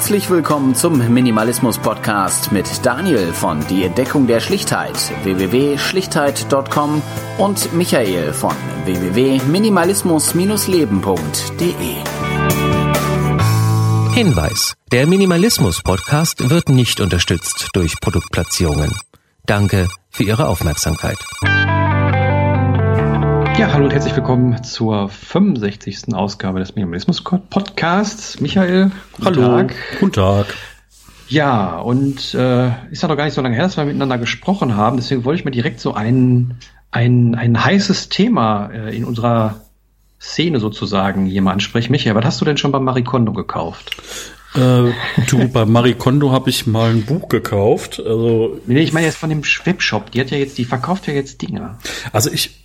Herzlich willkommen zum Minimalismus Podcast mit Daniel von Die Entdeckung der Schlichtheit www.schlichtheit.com und Michael von www.minimalismus-leben.de. Hinweis: Der Minimalismus Podcast wird nicht unterstützt durch Produktplatzierungen. Danke für Ihre Aufmerksamkeit. Ja, hallo und herzlich willkommen zur 65. Ausgabe des Minimalismus Podcasts. Michael, guten hallo. Tag. Guten Tag. Ja, und äh, ist ja noch gar nicht so lange her, dass wir miteinander gesprochen haben. Deswegen wollte ich mal direkt so ein, ein, ein heißes Thema äh, in unserer Szene sozusagen hier mal ansprechen. Michael, was hast du denn schon beim Marikondo gekauft? Äh, du, bei Marikondo habe ich mal ein Buch gekauft. Also nee, ich meine jetzt von dem Webshop. Die hat ja jetzt, die verkauft ja jetzt Dinge. Also ich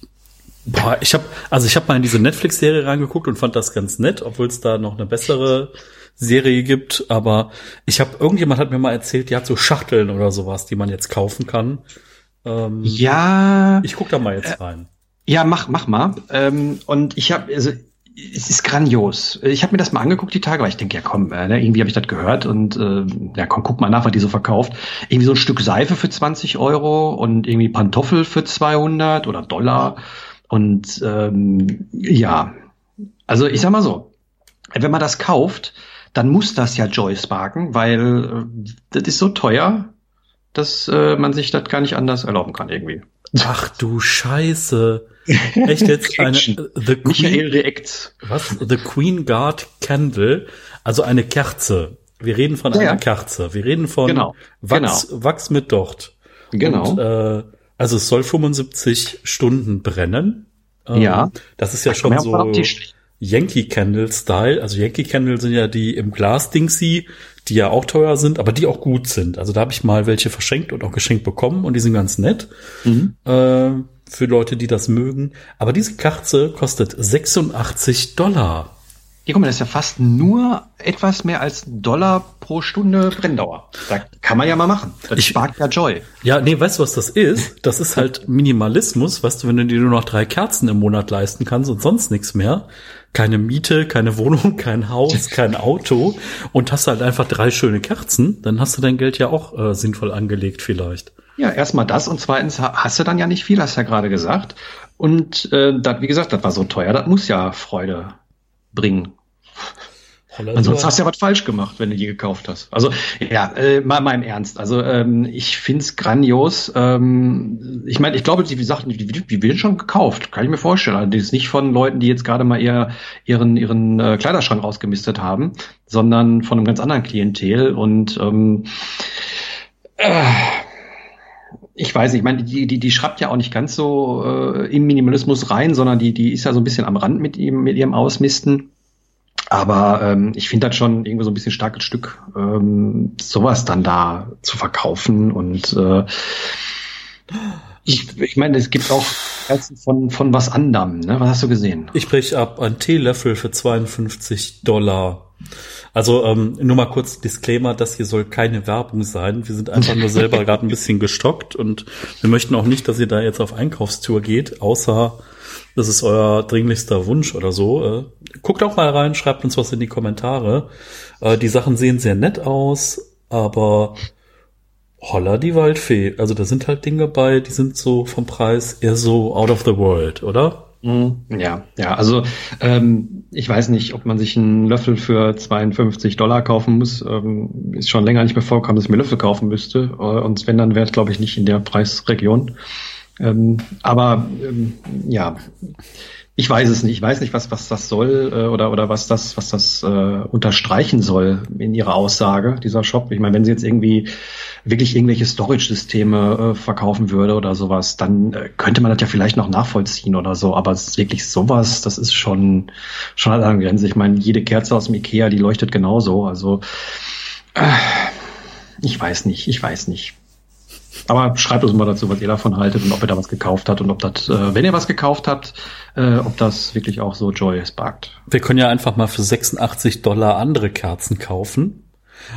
Boah, ich habe also ich habe mal in diese Netflix-Serie reingeguckt und fand das ganz nett, obwohl es da noch eine bessere Serie gibt. Aber ich habe irgendjemand hat mir mal erzählt, die hat so Schachteln oder sowas, die man jetzt kaufen kann. Ähm, ja. Ich guck da mal jetzt rein. Ja, mach mach mal. Ähm, und ich habe also es ist grandios. Ich habe mir das mal angeguckt die Tage, weil ich denke, ja komm, äh, ne, irgendwie habe ich das gehört und äh, ja komm, guck mal nach, was die so verkauft. Irgendwie so ein Stück Seife für 20 Euro und irgendwie Pantoffel für 200 oder Dollar und ähm, ja, also ich sag mal so, wenn man das kauft, dann muss das ja Joy sparken, weil äh, das ist so teuer, dass äh, man sich das gar nicht anders erlauben kann irgendwie. Ach du Scheiße. Echt jetzt eine The Queen, Michael React. Was? The Queen Guard Candle, also eine Kerze. Wir reden von ja, einer ja. Kerze. Wir reden von genau. Wachs, genau. Wachs mit Docht. Genau. Und, äh, also es soll 75 Stunden brennen. Ähm, ja. Das ist ja da schon so Yankee Candle Style. Also Yankee Candle sind ja die im Glas Dingsy, die ja auch teuer sind, aber die auch gut sind. Also da habe ich mal welche verschenkt und auch geschenkt bekommen und die sind ganz nett. Mhm. Äh, für Leute, die das mögen. Aber diese Kerze kostet 86 Dollar. Hier guck mal, das ist ja fast nur etwas mehr als Dollar pro Stunde Brenndauer. Da kann man ja mal machen. Das ich, spart ja Joy. Ja, nee, weißt du, was das ist? Das ist halt Minimalismus, weißt du, wenn du dir nur noch drei Kerzen im Monat leisten kannst und sonst nichts mehr. Keine Miete, keine Wohnung, kein Haus, kein Auto und hast halt einfach drei schöne Kerzen, dann hast du dein Geld ja auch äh, sinnvoll angelegt vielleicht. Ja, erstmal das und zweitens hast du dann ja nicht viel, hast du ja gerade gesagt. Und äh, das, wie gesagt, das war so teuer, das muss ja Freude bringen. Holland Ansonsten hast du ja was falsch gemacht, wenn du die gekauft hast. Also ja, äh, mal, mal im Ernst. Also ähm, ich find's grandios. Ähm, ich meine, ich glaube, die Sachen, die, die, die werden schon gekauft, kann ich mir vorstellen. Also, das ist nicht von Leuten, die jetzt gerade mal eher ihren ihren äh, Kleiderschrank rausgemistet haben, sondern von einem ganz anderen Klientel. Und ähm, äh, ich weiß nicht, ich meine, die, die, die schreibt ja auch nicht ganz so äh, im Minimalismus rein, sondern die, die ist ja so ein bisschen am Rand mit, ihm, mit ihrem Ausmisten. Aber ähm, ich finde das schon irgendwie so ein bisschen starkes Stück, ähm, sowas dann da zu verkaufen. Und äh, ich, ich meine, es gibt auch von, von was anderem. Ne? Was hast du gesehen? Ich brich ab ein Teelöffel für 52 Dollar. Also ähm, nur mal kurz Disclaimer, das hier soll keine Werbung sein. Wir sind einfach nur selber gerade ein bisschen gestockt und wir möchten auch nicht, dass ihr da jetzt auf Einkaufstour geht, außer das ist euer dringlichster Wunsch oder so. Äh, guckt auch mal rein, schreibt uns was in die Kommentare. Äh, die Sachen sehen sehr nett aus, aber holla die Waldfee. Also da sind halt Dinge bei, die sind so vom Preis eher so out of the world, oder? Mhm. Ja, ja, also ähm, ich weiß nicht, ob man sich einen Löffel für 52 Dollar kaufen muss. Ähm, ist schon länger nicht mehr vorgekommen, dass ich mir Löffel kaufen müsste. Äh, und wenn, dann wäre glaube ich, nicht in der Preisregion. Ähm, aber ähm, ja, ich weiß es nicht. Ich weiß nicht, was, was das soll äh, oder, oder was das, was das äh, unterstreichen soll in ihrer Aussage, dieser Shop. Ich meine, wenn sie jetzt irgendwie wirklich irgendwelche Storage-Systeme äh, verkaufen würde oder sowas, dann äh, könnte man das ja vielleicht noch nachvollziehen oder so. Aber es ist wirklich sowas, das ist schon, schon an der Grenze. Ich meine, jede Kerze aus dem Ikea, die leuchtet genauso. Also äh, ich weiß nicht, ich weiß nicht. Aber schreibt uns mal dazu, was ihr davon haltet und ob ihr da was gekauft habt und ob das, äh, wenn ihr was gekauft habt, äh, ob das wirklich auch so Joy sparkt. Wir können ja einfach mal für 86 Dollar andere Kerzen kaufen.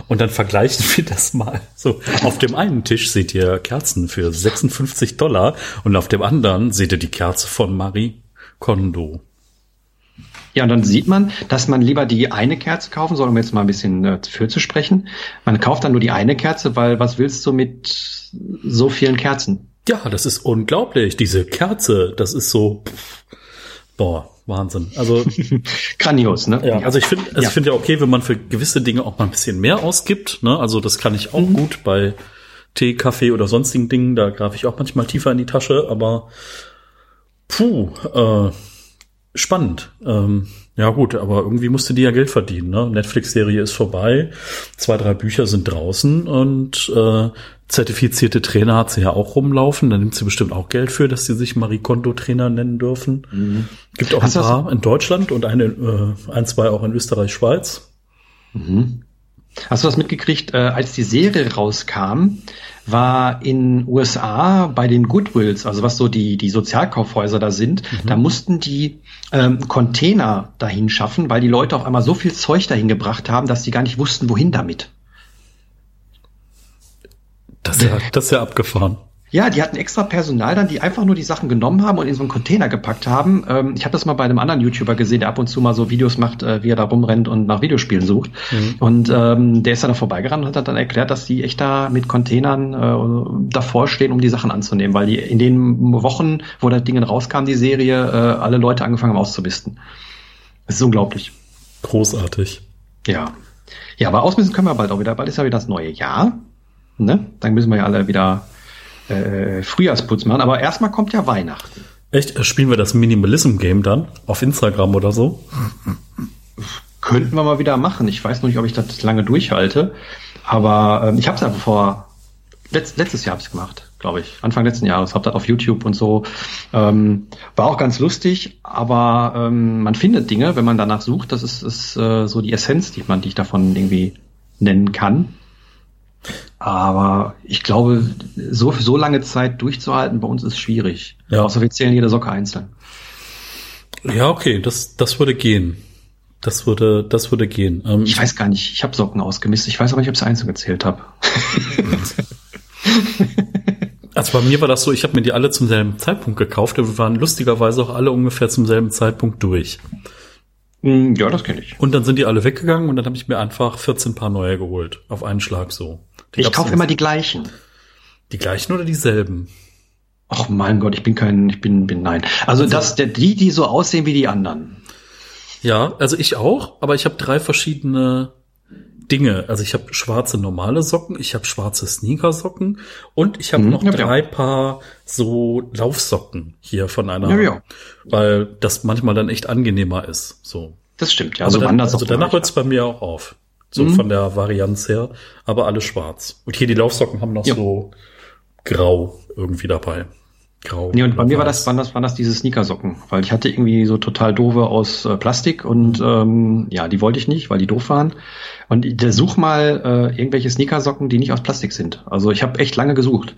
Und dann vergleichen wir das mal. So, auf dem einen Tisch seht ihr Kerzen für 56 Dollar und auf dem anderen seht ihr die Kerze von Marie Kondo. Ja, und dann sieht man, dass man lieber die eine Kerze kaufen soll, um jetzt mal ein bisschen äh, für zu sprechen. Man kauft dann nur die eine Kerze, weil was willst du mit so vielen Kerzen? Ja, das ist unglaublich. Diese Kerze, das ist so, pff, boah, Wahnsinn. Also grandios, ne? Ja, also ich finde, also Ja. ich finde ja okay, wenn man für gewisse Dinge auch mal ein bisschen mehr ausgibt. Ne? Also das kann ich auch Mhm. gut bei Tee, Kaffee oder sonstigen Dingen. Da greife ich auch manchmal tiefer in die Tasche. Aber puh, äh, spannend. Ähm, ja gut, aber irgendwie musste die ja Geld verdienen. Ne? Netflix-Serie ist vorbei, zwei, drei Bücher sind draußen und äh, zertifizierte Trainer hat sie ja auch rumlaufen. Da nimmt sie bestimmt auch Geld für, dass sie sich Marie Kondo-Trainer nennen dürfen. Gibt auch Hast ein paar in Deutschland und eine, äh, ein, zwei auch in Österreich, Schweiz. Hast du das mitgekriegt, äh, als die Serie rauskam, war in USA bei den Goodwills, also was so die, die Sozialkaufhäuser da sind, da mussten die ähm, Container dahin schaffen, weil die Leute auf einmal so viel Zeug dahin gebracht haben, dass sie gar nicht wussten, wohin damit. Das ist ja, das ist ja abgefahren. Ja, die hatten extra Personal dann, die einfach nur die Sachen genommen haben und in so einen Container gepackt haben. Ähm, ich habe das mal bei einem anderen YouTuber gesehen, der ab und zu mal so Videos macht, äh, wie er da rumrennt und nach Videospielen sucht. Und ähm, der ist dann da vorbeigerannt und hat dann erklärt, dass die echt da mit Containern äh, davor stehen, um die Sachen anzunehmen, weil die in den Wochen, wo das Ding rauskam, die Serie, äh, alle Leute angefangen haben auszubisten. Das ist unglaublich. Großartig. Ja. Ja, aber ausmisten können wir bald auch wieder. Bald ist ja wieder das neue Jahr. Ne? Dann müssen wir ja alle wieder äh, Frühjahrsputz machen. Aber erstmal kommt ja Weihnachten. Echt? Äh, Spielen wir das Minimalism-Game dann auf Instagram oder so? Könnten wir mal wieder machen. Ich weiß noch nicht, ob ich das lange durchhalte. Aber ähm, ich habe es ja vor letzt, letztes Jahr habe ich gemacht, glaube ich. Anfang letzten Jahres. Habe das auf YouTube und so. Ähm, war auch ganz lustig, aber ähm, man findet Dinge, wenn man danach sucht. Das ist, ist äh, so die Essenz, die man, die ich davon irgendwie nennen kann. Aber ich glaube, so so lange Zeit durchzuhalten bei uns ist schwierig. Ja. Außer wir zählen jede Socke einzeln. Ja, okay, das, das würde gehen. Das würde, das würde gehen. Ähm, Ich weiß gar nicht, ich habe Socken ausgemisst. Ich weiß aber nicht, ob ich es einzeln gezählt habe. Also bei mir war das so, ich habe mir die alle zum selben Zeitpunkt gekauft, aber wir waren lustigerweise auch alle ungefähr zum selben Zeitpunkt durch. Hm, Ja, das kenne ich. Und dann sind die alle weggegangen und dann habe ich mir einfach 14 Paar neue geholt. Auf einen Schlag so. Die Ich kaufe immer die gleichen. Die gleichen oder dieselben? Ach mein Gott, ich bin kein, ich bin, bin nein. Also, das, der, die, die so aussehen wie die anderen. Ja, also ich auch, aber ich habe drei verschiedene Dinge. Also ich habe schwarze normale Socken, ich habe schwarze Sneakersocken und ich habe Mhm, noch ja, ja. drei Paar so Laufsocken hier von einer, Ja, ja. weil das manchmal dann echt angenehmer ist. So. Das stimmt, ja. Also, Also, dann, also danach ich hört's bei mir auch auf. So Mhm. von der Varianz her, aber alle schwarz. Und hier die Laufsocken haben noch Ja. so grau irgendwie dabei. Grau. Nee, und bei mir war das, waren das, waren das diese Sneakersocken, weil ich hatte irgendwie so total doofe aus äh, Plastik und ähm, ja, die wollte ich nicht, weil die doof waren. Und der such mal äh, irgendwelche Sneakersocken, die nicht aus Plastik sind. Also ich habe echt lange gesucht.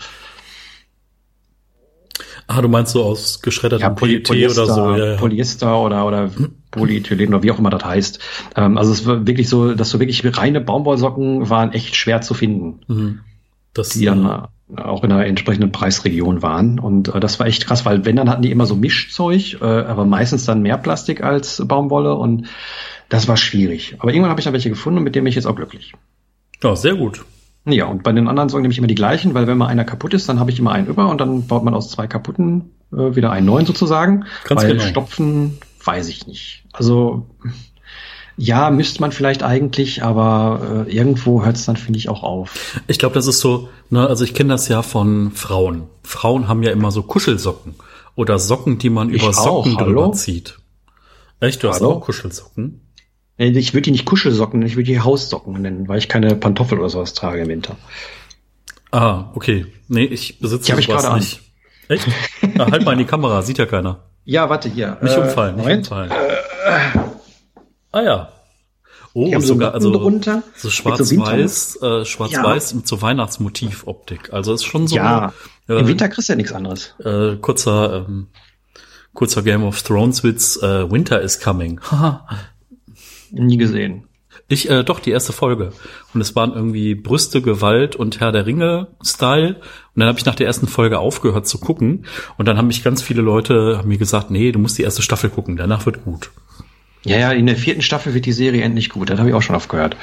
Ah, du meinst so aus geschreddertem Poly- PET oder so. Ja, ja. Polyester oder, oder Polyethylen oder wie auch immer das heißt. Ähm, also es war wirklich so, dass so wirklich reine Baumwollsocken waren echt schwer zu finden, Mhm. Das, die dann äh, auch in einer entsprechenden Preisregion waren. Und äh, das war echt krass, weil wenn, dann hatten die immer so Mischzeug, äh, aber meistens dann mehr Plastik als Baumwolle und das war schwierig. Aber irgendwann habe ich dann welche gefunden und mit denen bin ich jetzt auch glücklich. ja, sehr gut. Ja, und bei den anderen Socken nehme ich immer die gleichen, weil wenn mal einer kaputt ist, dann habe ich immer einen über und dann baut man aus zwei kaputten äh, wieder einen neuen sozusagen. Ganz weil genau. Stopfen weiß ich nicht. Also ja, müsste man vielleicht eigentlich, aber äh, irgendwo hört es dann, finde ich, auch auf. Ich glaube, das ist so, ne, also ich kenne das ja von Frauen. Frauen haben ja immer so Kuschelsocken oder Socken, die man Ich über Socken auch, drüber hallo? zieht. Echt, du hast Hallo? auch Kuschelsocken? Äh, Ich würde die nicht Kuschelsocken, ich würde die Haussocken nennen, weil ich keine Pantoffel oder sowas trage im Winter. Ah, okay. Nee, ich besitze Die hab ich sowas gerade an. nicht. Echt? Na, halt mal in die Kamera, sieht ja keiner. Ja, warte hier. Nicht Äh, umfallen, nicht Moment. umfallen. Ah ja. Oh, so sogar, also drunter, so mit so schwarz-weiß, äh, schwarz-weiß mit so Weihnachtsmotivoptik. Also ist schon so. Ja, äh, im Winter kriegst du ja nichts anderes. äh, kurzer, ähm, kurzer Game of Thrones Witz, äh, Winter is coming. Haha. Nie gesehen. Ich, äh, doch, die erste Folge. Und es waren irgendwie Brüste, Gewalt und Herr der Ringe-Style. Und dann habe ich nach der ersten Folge aufgehört zu gucken. Und dann haben mich ganz viele Leute haben mir gesagt, nee, du musst die erste Staffel gucken, danach wird gut. Ja, ja, in der vierten Staffel wird die Serie endlich gut. Das habe ich auch schon oft gehört.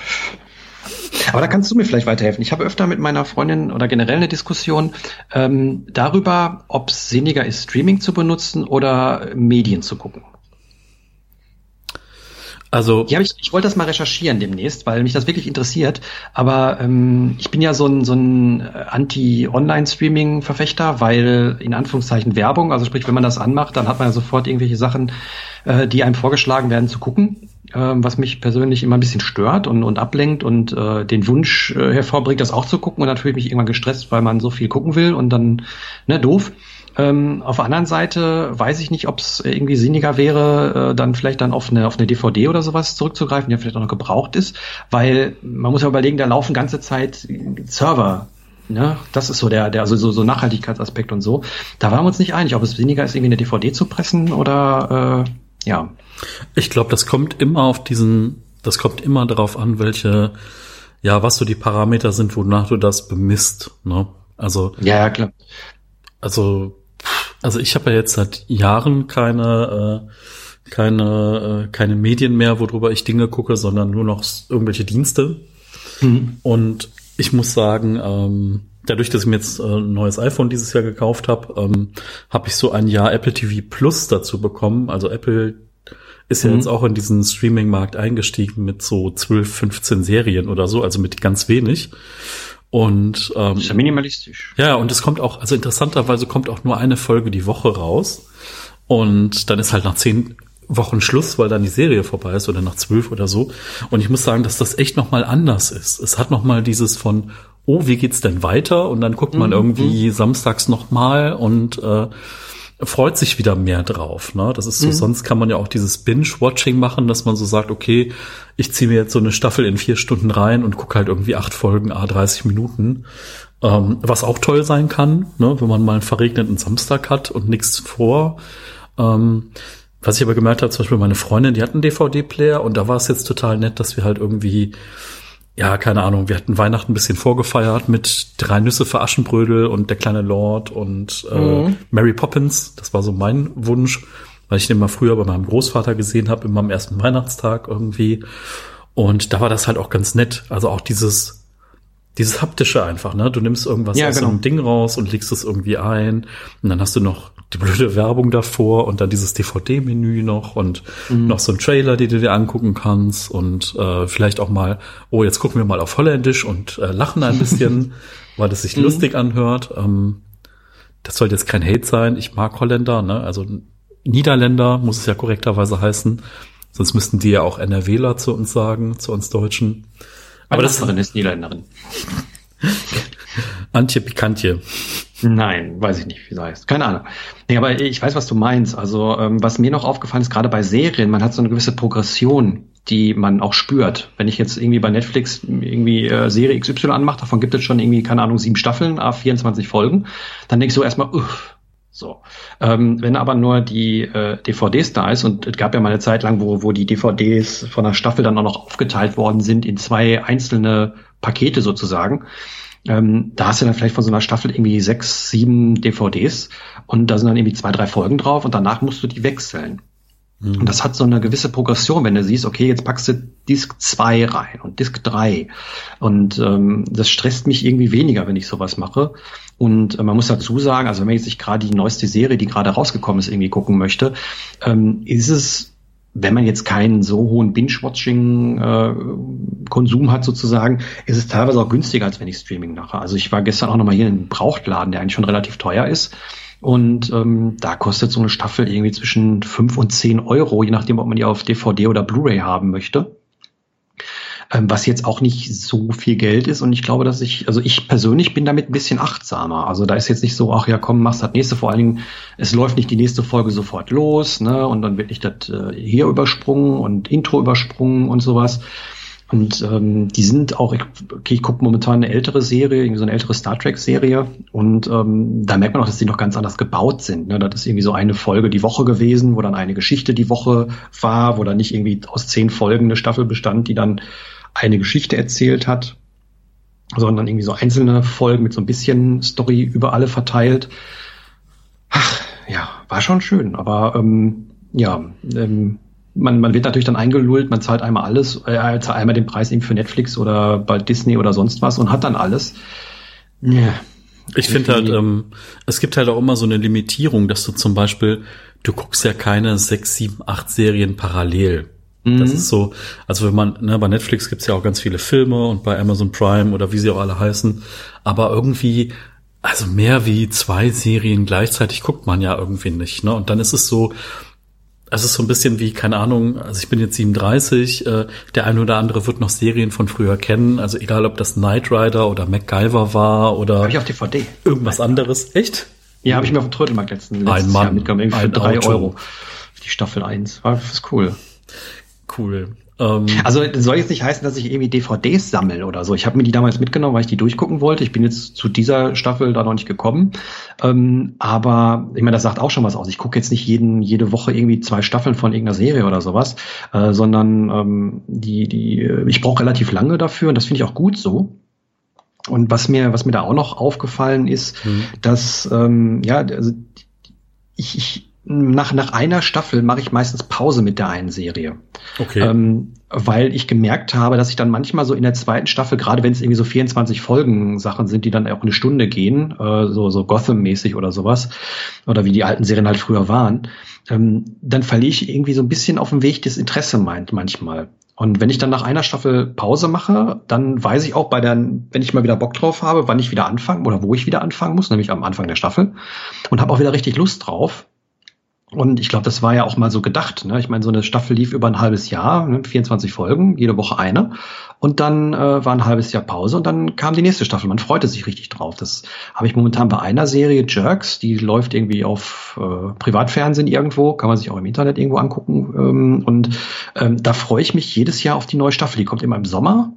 Aber da kannst du mir vielleicht weiterhelfen. Ich habe öfter mit meiner Freundin oder generell eine Diskussion ähm, darüber, ob es sinniger ist, Streaming zu benutzen oder Medien zu gucken. Also ja, ich, ich wollte das mal recherchieren demnächst, weil mich das wirklich interessiert. Aber ähm, ich bin ja so ein, so ein äh, Anti-Online-Streaming-Verfechter, weil in Anführungszeichen Werbung, also sprich, wenn man das anmacht, dann hat man ja sofort irgendwelche Sachen, äh, die einem vorgeschlagen werden zu gucken, äh, was mich persönlich immer ein bisschen stört und, und ablenkt und äh, den Wunsch äh, hervorbringt, das auch zu gucken. Und natürlich mich irgendwann gestresst, weil man so viel gucken will und dann, ne, doof. Ähm, auf der anderen Seite weiß ich nicht, ob es irgendwie sinniger wäre, äh, dann vielleicht dann auf eine, auf eine DVD oder sowas zurückzugreifen, die ja vielleicht auch noch gebraucht ist, weil man muss ja überlegen, da laufen ganze Zeit Server Ne? Das ist so der, der also so, so Nachhaltigkeitsaspekt und so. Da waren wir uns nicht einig, ob es sinniger ist, irgendwie eine DVD zu pressen oder äh, ja. Ich glaube, das kommt immer auf diesen, das kommt immer darauf an, welche, ja, was so die Parameter sind, wonach du das bemisst. Ne? Also ja, ja klar. Also also ich habe ja jetzt seit Jahren keine, äh, keine, äh, keine Medien mehr, worüber ich Dinge gucke, sondern nur noch irgendwelche Dienste. Mhm. Und ich muss sagen, ähm, dadurch, dass ich mir jetzt äh, ein neues iPhone dieses Jahr gekauft habe, ähm, habe ich so ein Jahr Apple TV Plus dazu bekommen. Also Apple ist ja mhm. jetzt auch in diesen Streaming-Markt eingestiegen mit so 12, 15 Serien oder so, also mit ganz wenig. Und ähm, ist ja minimalistisch. Ja, und es kommt auch, also interessanterweise kommt auch nur eine Folge die Woche raus. Und dann ist halt nach zehn Wochen Schluss, weil dann die Serie vorbei ist oder nach zwölf oder so. Und ich muss sagen, dass das echt nochmal anders ist. Es hat nochmal dieses von, oh, wie geht's denn weiter? Und dann guckt man mhm. irgendwie samstags nochmal und äh, freut sich wieder mehr drauf. Ne? Das ist so, mhm. sonst kann man ja auch dieses Binge-Watching machen, dass man so sagt, okay, ich ziehe mir jetzt so eine Staffel in vier Stunden rein und gucke halt irgendwie acht Folgen, a 30 Minuten. Ähm, was auch toll sein kann, ne? wenn man mal einen verregneten Samstag hat und nichts vor. Ähm, was ich aber gemerkt habe, zum Beispiel meine Freundin, die hat einen DVD-Player und da war es jetzt total nett, dass wir halt irgendwie ja, keine Ahnung, wir hatten Weihnachten ein bisschen vorgefeiert mit drei Nüsse für Aschenbrödel und der kleine Lord und äh, mhm. Mary Poppins. Das war so mein Wunsch, weil ich den mal früher bei meinem Großvater gesehen habe, immer am ersten Weihnachtstag irgendwie. Und da war das halt auch ganz nett. Also auch dieses dieses haptische einfach, ne? Du nimmst irgendwas ja, aus genau. einem Ding raus und legst es irgendwie ein und dann hast du noch die blöde Werbung davor und dann dieses DVD-Menü noch und mhm. noch so ein Trailer, den du dir angucken kannst und äh, vielleicht auch mal, oh, jetzt gucken wir mal auf Holländisch und äh, lachen ein bisschen, weil es sich mhm. lustig anhört. Ähm, das sollte jetzt kein Hate sein. Ich mag Holländer, ne? Also Niederländer muss es ja korrekterweise heißen. Sonst müssten die ja auch NRWler zu uns sagen, zu uns Deutschen. Aber das ist Niederländerin. Antje Pikantje. Nein, weiß ich nicht, wie sie heißt. Keine Ahnung. Nee, aber ich weiß, was du meinst. Also, ähm, was mir noch aufgefallen ist, gerade bei Serien, man hat so eine gewisse Progression, die man auch spürt. Wenn ich jetzt irgendwie bei Netflix irgendwie äh, Serie XY anmache, davon gibt es schon irgendwie, keine Ahnung, sieben Staffeln, a 24 Folgen, dann denkst du erstmal, uff, so. Ähm, wenn aber nur die äh, DVDs da ist, und es gab ja mal eine Zeit lang, wo, wo die DVDs von der Staffel dann auch noch aufgeteilt worden sind in zwei einzelne Pakete sozusagen, ähm, da hast du dann vielleicht von so einer Staffel irgendwie sechs, sieben DVDs und da sind dann irgendwie zwei, drei Folgen drauf und danach musst du die wechseln. Mhm. Und das hat so eine gewisse Progression, wenn du siehst, okay, jetzt packst du Disk 2 rein und Disk 3. Und ähm, das stresst mich irgendwie weniger, wenn ich sowas mache. Und äh, man muss dazu sagen, also wenn man jetzt sich gerade die neueste Serie, die gerade rausgekommen ist, irgendwie gucken möchte, ähm, ist es wenn man jetzt keinen so hohen Binge-Watching-Konsum äh, hat sozusagen, ist es teilweise auch günstiger, als wenn ich Streaming mache. Also ich war gestern auch nochmal hier in einem Brauchtladen, der eigentlich schon relativ teuer ist. Und ähm, da kostet so eine Staffel irgendwie zwischen fünf und zehn Euro, je nachdem, ob man die auf DVD oder Blu-ray haben möchte ähm, was jetzt auch nicht so viel Geld ist. Und ich glaube, dass ich, also ich persönlich bin damit ein bisschen achtsamer. Also da ist jetzt nicht so, ach ja, komm, machst das nächste. Vor allen Dingen, es läuft nicht die nächste Folge sofort los, ne? Und dann wird nicht das äh, hier übersprungen und Intro übersprungen und sowas. Und ähm, die sind auch, okay, ich gucke momentan eine ältere Serie, irgendwie so eine ältere Star Trek-Serie. Und ähm, da merkt man auch, dass die noch ganz anders gebaut sind. Ne? Das ist irgendwie so eine Folge die Woche gewesen, wo dann eine Geschichte die Woche war, wo dann nicht irgendwie aus zehn Folgen eine Staffel bestand, die dann eine Geschichte erzählt hat, sondern irgendwie so einzelne Folgen mit so ein bisschen Story über alle verteilt. Ach, ja, war schon schön, aber ähm, ja, ähm, man, man wird natürlich dann eingelullt, man zahlt einmal alles, äh, zahlt einmal den Preis eben für Netflix oder bei Disney oder sonst was und hat dann alles. Ja. Ich finde halt, ähm, es gibt halt auch immer so eine Limitierung, dass du zum Beispiel, du guckst ja keine sechs, sieben, acht Serien parallel. Mhm. Das ist so, also wenn man, ne, bei Netflix gibt's ja auch ganz viele Filme und bei Amazon Prime oder wie sie auch alle heißen, aber irgendwie, also mehr wie zwei Serien gleichzeitig guckt man ja irgendwie nicht, ne? Und dann ist es so, es ist so ein bisschen wie, keine Ahnung, also ich bin jetzt 37, äh, der eine oder andere wird noch Serien von früher kennen, also egal ob das Knight Rider oder MacGyver war oder Hab ich auf DVD. irgendwas anderes. Echt? Ja, habe ich mir auf dem Trödelmarkt letzten ein Mann, Jahr mitgenommen, für drei Euro. Die Staffel 1. War das ist cool. Cool. Ähm, also soll jetzt nicht heißen, dass ich irgendwie DVDs sammle oder so. Ich habe mir die damals mitgenommen, weil ich die durchgucken wollte. Ich bin jetzt zu dieser Staffel da noch nicht gekommen. Ähm, aber ich meine, das sagt auch schon was aus. Ich gucke jetzt nicht jeden, jede Woche irgendwie zwei Staffeln von irgendeiner Serie oder sowas, äh, sondern ähm, die, die, ich brauche relativ lange dafür und das finde ich auch gut so. Und was mir, was mir da auch noch aufgefallen ist, mhm. dass ähm, ja, also ich, ich nach, nach einer Staffel mache ich meistens Pause mit der einen Serie. Okay. Ähm, weil ich gemerkt habe, dass ich dann manchmal so in der zweiten Staffel, gerade wenn es irgendwie so 24 Folgen Sachen sind, die dann auch eine Stunde gehen, äh, so, so Gotham-mäßig oder sowas, oder wie die alten Serien halt früher waren, ähm, dann verliere ich irgendwie so ein bisschen auf dem Weg das Interesse meint manchmal. Und wenn ich dann nach einer Staffel Pause mache, dann weiß ich auch bei der, wenn ich mal wieder Bock drauf habe, wann ich wieder anfangen oder wo ich wieder anfangen muss, nämlich am Anfang der Staffel und habe auch wieder richtig Lust drauf. Und ich glaube, das war ja auch mal so gedacht. Ne? Ich meine, so eine Staffel lief über ein halbes Jahr, ne? 24 Folgen, jede Woche eine. Und dann äh, war ein halbes Jahr Pause und dann kam die nächste Staffel. Man freute sich richtig drauf. Das habe ich momentan bei einer Serie, Jerks, die läuft irgendwie auf äh, Privatfernsehen irgendwo, kann man sich auch im Internet irgendwo angucken. Ähm, und ähm, da freue ich mich jedes Jahr auf die neue Staffel. Die kommt immer im Sommer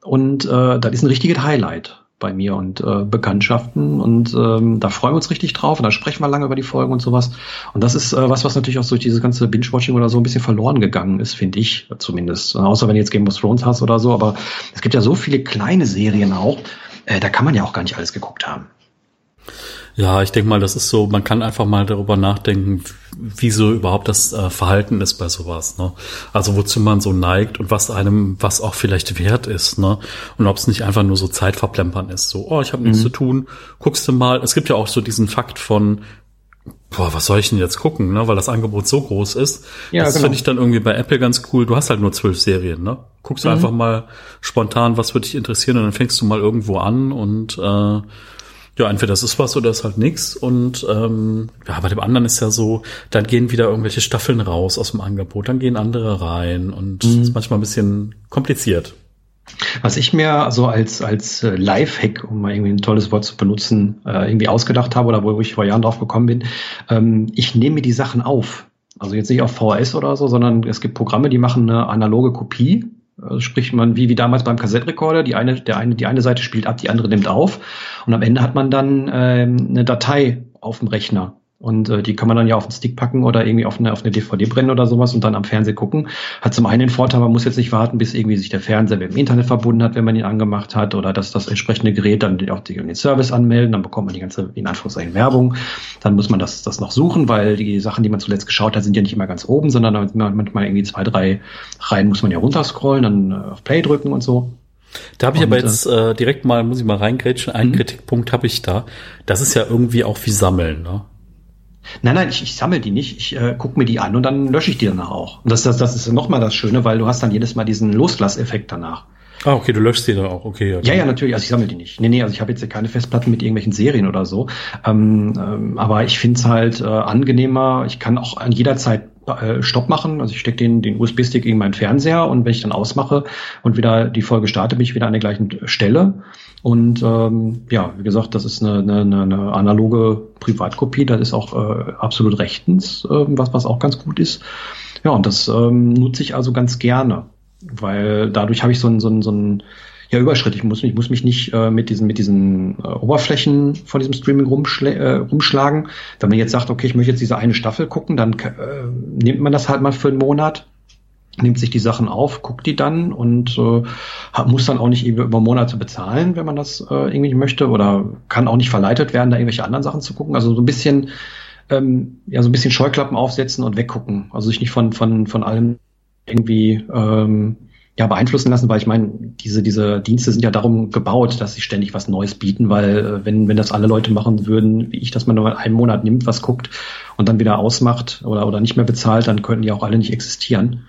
und äh, das ist ein richtiges Highlight bei mir und äh, Bekanntschaften und ähm, da freuen wir uns richtig drauf und da sprechen wir lange über die Folgen und sowas. Und das ist äh, was, was natürlich auch durch dieses ganze Binge-Watching oder so ein bisschen verloren gegangen ist, finde ich zumindest. Außer wenn du jetzt Game of Thrones hast oder so, aber es gibt ja so viele kleine Serien auch, äh, da kann man ja auch gar nicht alles geguckt haben. Ja, ich denke mal, das ist so, man kann einfach mal darüber nachdenken, wieso überhaupt das äh, Verhalten ist bei sowas. Ne? Also wozu man so neigt und was einem, was auch vielleicht wert ist. Ne? Und ob es nicht einfach nur so Zeitverplempern ist. So, oh, ich habe nichts mhm. zu tun, guckst du mal. Es gibt ja auch so diesen Fakt von, boah, was soll ich denn jetzt gucken, ne? weil das Angebot so groß ist. Ja, das genau. finde ich dann irgendwie bei Apple ganz cool. Du hast halt nur zwölf Serien, ne? Guckst mhm. einfach mal spontan, was würde dich interessieren und dann fängst du mal irgendwo an und äh, ja, entweder das ist was oder das ist halt nix. Und ähm, ja, bei dem anderen ist ja so, dann gehen wieder irgendwelche Staffeln raus aus dem Angebot, dann gehen andere rein und mhm. ist manchmal ein bisschen kompliziert. Was ich mir so als, als äh, Live-Hack, um mal irgendwie ein tolles Wort zu benutzen, äh, irgendwie ausgedacht habe oder wo ich vor Jahren drauf gekommen bin, ähm, ich nehme mir die Sachen auf. Also jetzt nicht auf VHS oder so, sondern es gibt Programme, die machen eine analoge Kopie also sprich man wie, wie damals beim Kassettenrekorder, die eine, der eine, die eine Seite spielt ab, die andere nimmt auf und am Ende hat man dann ähm, eine Datei auf dem Rechner. Und äh, die kann man dann ja auf den Stick packen oder irgendwie auf eine, auf eine DVD brennen oder sowas und dann am Fernseher gucken. Hat zum einen den Vorteil, man muss jetzt nicht warten, bis irgendwie sich der Fernseher mit dem Internet verbunden hat, wenn man ihn angemacht hat oder dass das entsprechende Gerät dann auch den Service anmelden, dann bekommt man die ganze, in Anführungszeichen, Werbung. Dann muss man das, das noch suchen, weil die Sachen, die man zuletzt geschaut hat, sind ja nicht immer ganz oben, sondern manchmal irgendwie zwei, drei Reihen muss man ja runterscrollen, dann äh, auf Play drücken und so. Da habe ich aber jetzt äh, äh, direkt mal, muss ich mal reingrätschen, einen mhm. Kritikpunkt habe ich da. Das ist ja irgendwie auch wie Sammeln, ne? Nein, nein, ich, ich sammle die nicht. Ich äh, gucke mir die an und dann lösche ich die danach auch. Und das, das, das ist nochmal das Schöne, weil du hast dann jedes Mal diesen Losglasseffekt danach. Ah, okay, du löschst die dann auch, okay. Ja, ja, ja, natürlich, also ich sammle die nicht. Nee, nee, also ich habe jetzt keine Festplatten mit irgendwelchen Serien oder so. Ähm, ähm, aber ich finde es halt äh, angenehmer, ich kann auch an jeder Zeit äh, Stopp machen. Also ich stecke den, den USB-Stick in meinen Fernseher und wenn ich dann ausmache und wieder die Folge starte, bin ich wieder an der gleichen Stelle. Und ähm, ja, wie gesagt, das ist eine, eine, eine analoge Privatkopie, das ist auch äh, absolut rechtens, äh, was, was auch ganz gut ist. Ja, und das ähm, nutze ich also ganz gerne, weil dadurch habe ich so ein, so ein, so ein ja, Überschritt. Ich muss mich, muss mich nicht äh, mit diesen, mit diesen äh, Oberflächen von diesem Streaming äh, rumschlagen. Wenn man jetzt sagt, okay, ich möchte jetzt diese eine Staffel gucken, dann äh, nimmt man das halt mal für einen Monat nimmt sich die Sachen auf, guckt die dann und äh, muss dann auch nicht über Monate bezahlen, wenn man das äh, irgendwie möchte oder kann auch nicht verleitet werden, da irgendwelche anderen Sachen zu gucken. Also so ein bisschen ähm, ja so ein bisschen Scheuklappen aufsetzen und weggucken. Also sich nicht von von von allem irgendwie ähm, ja beeinflussen lassen, weil ich meine, diese diese Dienste sind ja darum gebaut, dass sie ständig was Neues bieten, weil äh, wenn wenn das alle Leute machen würden, wie ich, dass man nur einen Monat nimmt, was guckt und dann wieder ausmacht oder oder nicht mehr bezahlt, dann könnten die auch alle nicht existieren.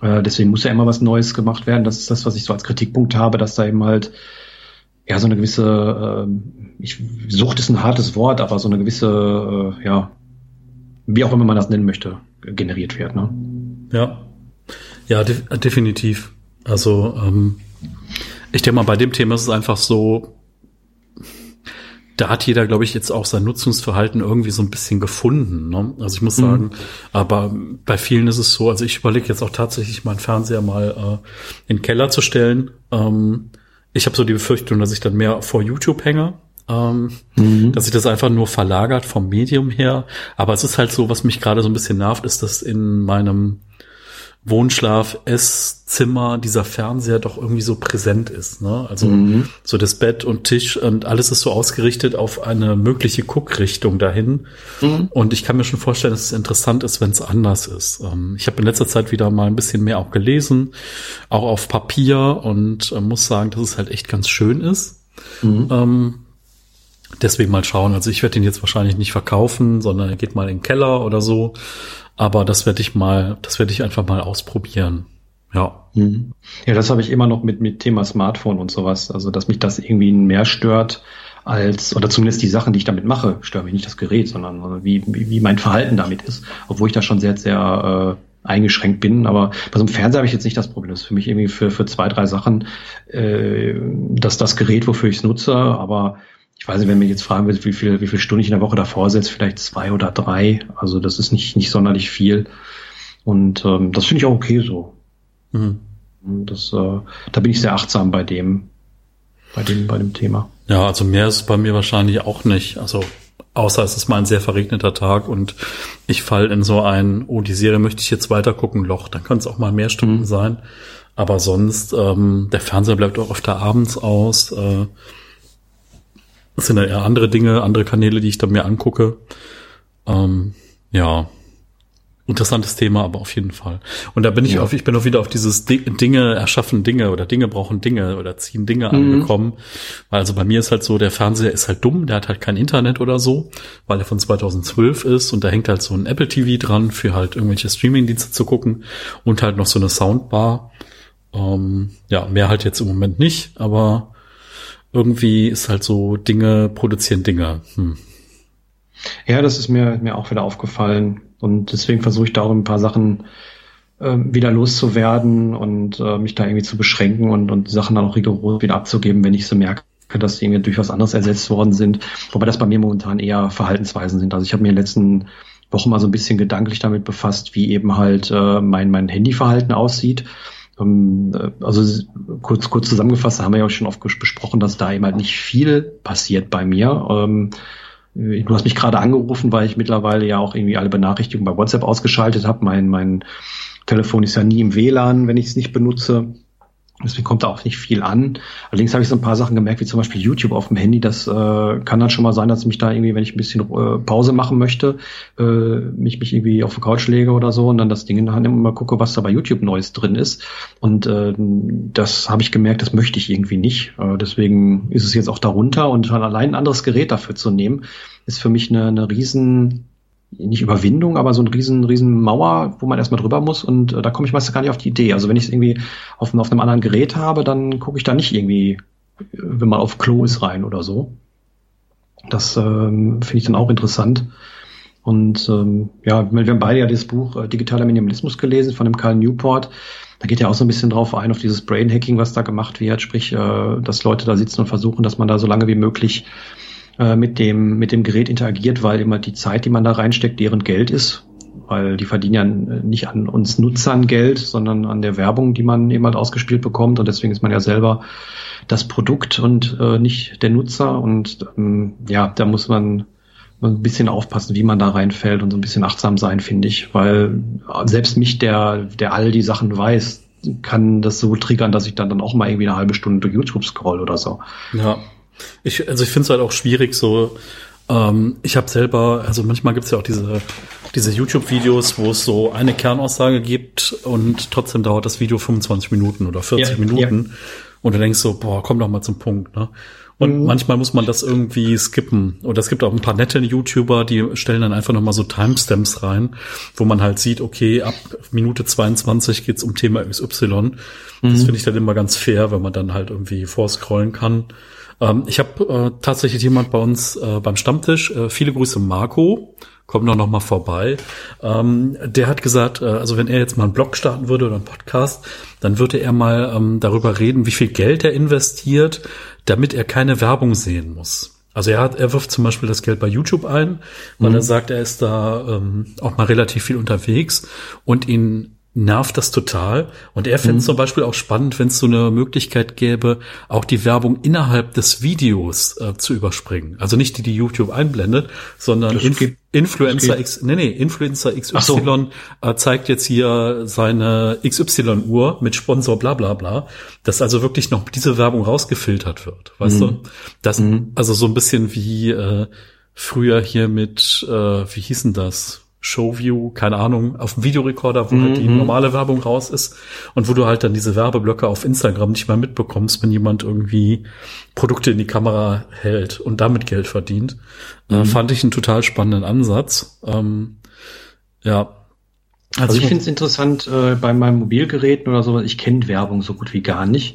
Äh, deswegen muss ja immer was Neues gemacht werden. Das ist das, was ich so als Kritikpunkt habe, dass da eben halt ja so eine gewisse, äh, ich Sucht ist ein hartes Wort, aber so eine gewisse, äh, ja, wie auch immer man das nennen möchte, generiert wird. Ne? Ja, ja, de definitiv. Also ähm, ich denke mal, bei dem Thema ist es einfach so, da hat jeder, glaube ich, jetzt auch sein Nutzungsverhalten irgendwie so ein bisschen gefunden. Ne? Also ich muss mhm. sagen, mhm. aber bei vielen ist es so, also ich überlege jetzt auch tatsächlich meinen Fernseher mal äh, in den Keller zu stellen. Ähm, ich habe so die Befürchtung, dass ich dann mehr vor YouTube hänge. Ähm, mhm. dass sich das einfach nur verlagert vom Medium her. Aber es ist halt so, was mich gerade so ein bisschen nervt, ist, dass in meinem Wohnschlaf, Esszimmer, dieser Fernseher doch irgendwie so präsent ist. Ne? Also mhm. so das Bett und Tisch und alles ist so ausgerichtet auf eine mögliche Guckrichtung dahin. Mhm. Und ich kann mir schon vorstellen, dass es interessant ist, wenn es anders ist. Ähm, ich habe in letzter Zeit wieder mal ein bisschen mehr auch gelesen, auch auf Papier und äh, muss sagen, dass es halt echt ganz schön ist. Mhm. Ähm, deswegen mal schauen. Also ich werde ihn jetzt wahrscheinlich nicht verkaufen, sondern er geht mal in den Keller oder so. Aber das werde ich mal, das werde ich einfach mal ausprobieren. Ja. Mhm. Ja, das habe ich immer noch mit, mit Thema Smartphone und sowas. Also, dass mich das irgendwie mehr stört als, oder zumindest die Sachen, die ich damit mache, stören mich nicht das Gerät, sondern wie, wie, mein Verhalten damit ist. Obwohl ich da schon sehr, sehr äh, eingeschränkt bin. Aber bei so einem Fernseher habe ich jetzt nicht das Problem. Das ist für mich irgendwie für, für zwei, drei Sachen äh, dass das Gerät, wofür ich es nutze. Aber ich weiß nicht, wenn mir jetzt fragen wird, wie viel, wie viel Stunden ich in der Woche davor setze, vielleicht zwei oder drei. Also das ist nicht, nicht sonderlich viel. Und ähm, das finde ich auch okay so. Mhm. Das, äh, da bin ich sehr achtsam bei dem, bei dem, bei dem Thema. Ja, also mehr ist bei mir wahrscheinlich auch nicht. Also außer es ist mal ein sehr verregneter Tag und ich fall in so ein, oh, die Serie möchte ich jetzt weiter gucken, Loch. Dann kann es auch mal mehr Stunden mhm. sein. Aber sonst, ähm, der Fernseher bleibt auch öfter abends aus. Äh, das sind dann eher andere Dinge, andere Kanäle, die ich dann mir angucke. Ähm, ja, interessantes Thema, aber auf jeden Fall. Und da bin ich ja. auf, ich bin auch wieder auf dieses Dinge erschaffen Dinge oder Dinge brauchen Dinge oder ziehen Dinge mhm. angekommen. Also bei mir ist halt so, der Fernseher ist halt dumm, der hat halt kein Internet oder so, weil er von 2012 ist und da hängt halt so ein Apple TV dran für halt irgendwelche Streamingdienste zu gucken und halt noch so eine Soundbar. Ähm, ja, mehr halt jetzt im Moment nicht, aber irgendwie ist halt so, Dinge produzieren Dinge. Hm. Ja, das ist mir, mir auch wieder aufgefallen. Und deswegen versuche ich da auch ein paar Sachen äh, wieder loszuwerden und äh, mich da irgendwie zu beschränken und, und Sachen dann auch rigoros wieder abzugeben, wenn ich so merke, dass die irgendwie durch was anderes ersetzt worden sind. Wobei das bei mir momentan eher Verhaltensweisen sind. Also ich habe mir in den letzten Wochen mal so ein bisschen gedanklich damit befasst, wie eben halt äh, mein, mein Handyverhalten aussieht. Ähm, also kurz, kurz zusammengefasst, haben wir ja auch schon oft besprochen, dass da eben halt nicht viel passiert bei mir. Ähm, du hast mich gerade angerufen, weil ich mittlerweile ja auch irgendwie alle Benachrichtigungen bei WhatsApp ausgeschaltet habe. Mein, mein Telefon ist ja nie im WLAN, wenn ich es nicht benutze. Deswegen kommt da auch nicht viel an. Allerdings habe ich so ein paar Sachen gemerkt, wie zum Beispiel YouTube auf dem Handy. Das äh, kann dann schon mal sein, dass mich da irgendwie, wenn ich ein bisschen äh, Pause machen möchte, äh, mich, mich irgendwie auf die Couch lege oder so und dann das Ding in der Hand immer mal gucke, was da bei YouTube Neues drin ist. Und äh, das habe ich gemerkt, das möchte ich irgendwie nicht. Äh, deswegen ist es jetzt auch darunter und allein ein anderes Gerät dafür zu nehmen, ist für mich eine, eine riesen nicht Überwindung, aber so ein riesen, riesen Mauer, wo man erstmal drüber muss und äh, da komme ich meistens gar nicht auf die Idee. Also wenn ich es irgendwie auf, auf einem anderen Gerät habe, dann gucke ich da nicht irgendwie, äh, wenn man auf Klo ist, rein oder so. Das ähm, finde ich dann auch interessant. Und ähm, ja, wir haben beide ja das Buch äh, Digitaler Minimalismus gelesen von dem Karl Newport. Da geht ja auch so ein bisschen drauf ein, auf dieses Brain Hacking, was da gemacht wird, sprich, äh, dass Leute da sitzen und versuchen, dass man da so lange wie möglich äh, mit dem, mit dem Gerät interagiert, weil immer die Zeit, die man da reinsteckt, deren Geld ist. Weil die verdienen ja nicht an uns Nutzern Geld, sondern an der Werbung, die man eben halt ausgespielt bekommt. Und deswegen ist man ja selber das Produkt und äh, nicht der Nutzer. Und ähm, ja, da muss man ein bisschen aufpassen, wie man da reinfällt und so ein bisschen achtsam sein, finde ich. Weil selbst mich, der, der all die Sachen weiß, kann das so triggern, dass ich dann, dann auch mal irgendwie eine halbe Stunde durch YouTube scroll oder so. Ja, ich, also ich finde es halt auch schwierig, so Ähm, ich habe selber, also manchmal gibt's ja auch diese, diese YouTube-Videos, wo es so eine Kernaussage gibt und trotzdem dauert das Video 25 Minuten oder 40 ja, Minuten. Ja. Und du denkst so, boah, komm doch mal zum Punkt. Ne? Und mhm. manchmal muss man das irgendwie skippen. Oder es gibt auch ein paar nette YouTuber, die stellen dann einfach nochmal so Timestamps rein, wo man halt sieht, okay, ab Minute 22 geht's um Thema XY. Mhm. Das finde ich dann immer ganz fair, wenn man dann halt irgendwie vorscrollen kann. Ähm, ich habe äh, tatsächlich jemand bei uns äh, beim Stammtisch, äh, viele Grüße Marco, kommt doch noch mal vorbei. Ähm, der hat gesagt, äh, also wenn er jetzt mal einen Blog starten würde oder einen Podcast, dann würde er mal ähm, darüber reden, wie viel Geld er investiert, damit er keine Werbung sehen muss. Also er hat, er wirft zum Beispiel das Geld bei YouTube ein, weil mhm. er sagt, er ist da ähm, auch mal relativ viel unterwegs und ihn nervt das total. Und er findet mhm. zum Beispiel auch spannend, wenn es so eine Möglichkeit gäbe, auch die Werbung innerhalb des Videos äh, zu überspringen. Also nicht die, die YouTube einblendet, sondern Inf geht, Influencer X, nee, nee, Influencer XY so. äh, zeigt jetzt hier seine XY-Uhr mit Sponsor bla bla bla. Dass also wirklich noch diese Werbung rausgefiltert wird. Weißt mhm. du? Das, mhm. also so ein bisschen wie äh, früher hier mit, äh, wie hießen das? Showview, keine Ahnung, auf dem Videorekorder, wo -hmm. halt die mhm. normale Werbung raus ist und wo du halt dann diese Werbeblöcke auf Instagram nicht mal mitbekommst, wenn jemand irgendwie Produkte in die Kamera hält und damit Geld verdient. Mm -hmm. äh, fand ich einen total spannenden Ansatz. Ähm, ja. Also, also ich finde es interessant äh, bei meinen Mobilgeräten oder so, ich kenne Werbung so gut wie gar nicht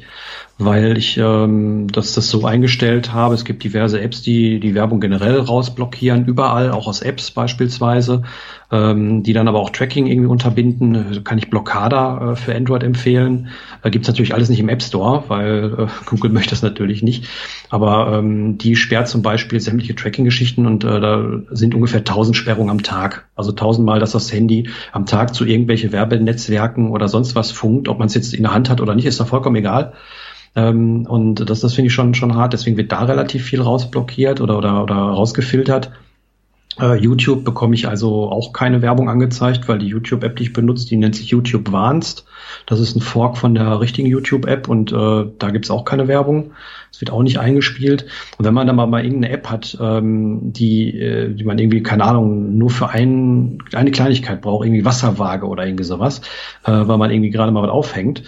weil ich ähm, das, das so eingestellt habe. Es gibt diverse Apps, die die Werbung generell rausblockieren, überall, auch aus Apps beispielsweise, ähm, die dann aber auch Tracking irgendwie unterbinden. Kann ich Blockada äh, für Android empfehlen. Äh, Gibt es natürlich alles nicht im App Store, weil äh, Google möchte das natürlich nicht. Aber ähm, die sperrt zum Beispiel sämtliche Tracking-Geschichten und äh, da sind ungefähr 1000 Sperrungen am Tag. Also tausendmal, dass das Handy am Tag zu irgendwelche Werbenetzwerken oder sonst was funkt. Ob man es jetzt in der Hand hat oder nicht, ist da vollkommen egal. Ähm, und das, das finde ich schon, schon hart. Deswegen wird da relativ viel rausblockiert oder, oder, oder rausgefiltert. Uh, YouTube bekomme ich also auch keine Werbung angezeigt, weil die YouTube-App, die ich benutze, die nennt sich YouTube Warnst. Das ist ein Fork von der richtigen YouTube-App und uh, da gibt's auch keine Werbung. Es wird auch nicht eingespielt. Und wenn man dann mal, mal irgendeine App hat, ähm, die, äh, die man irgendwie, keine Ahnung, nur für ein, eine Kleinigkeit braucht, irgendwie Wasserwaage oder irgendwie sowas, äh, weil man irgendwie gerade mal was aufhängt, äh,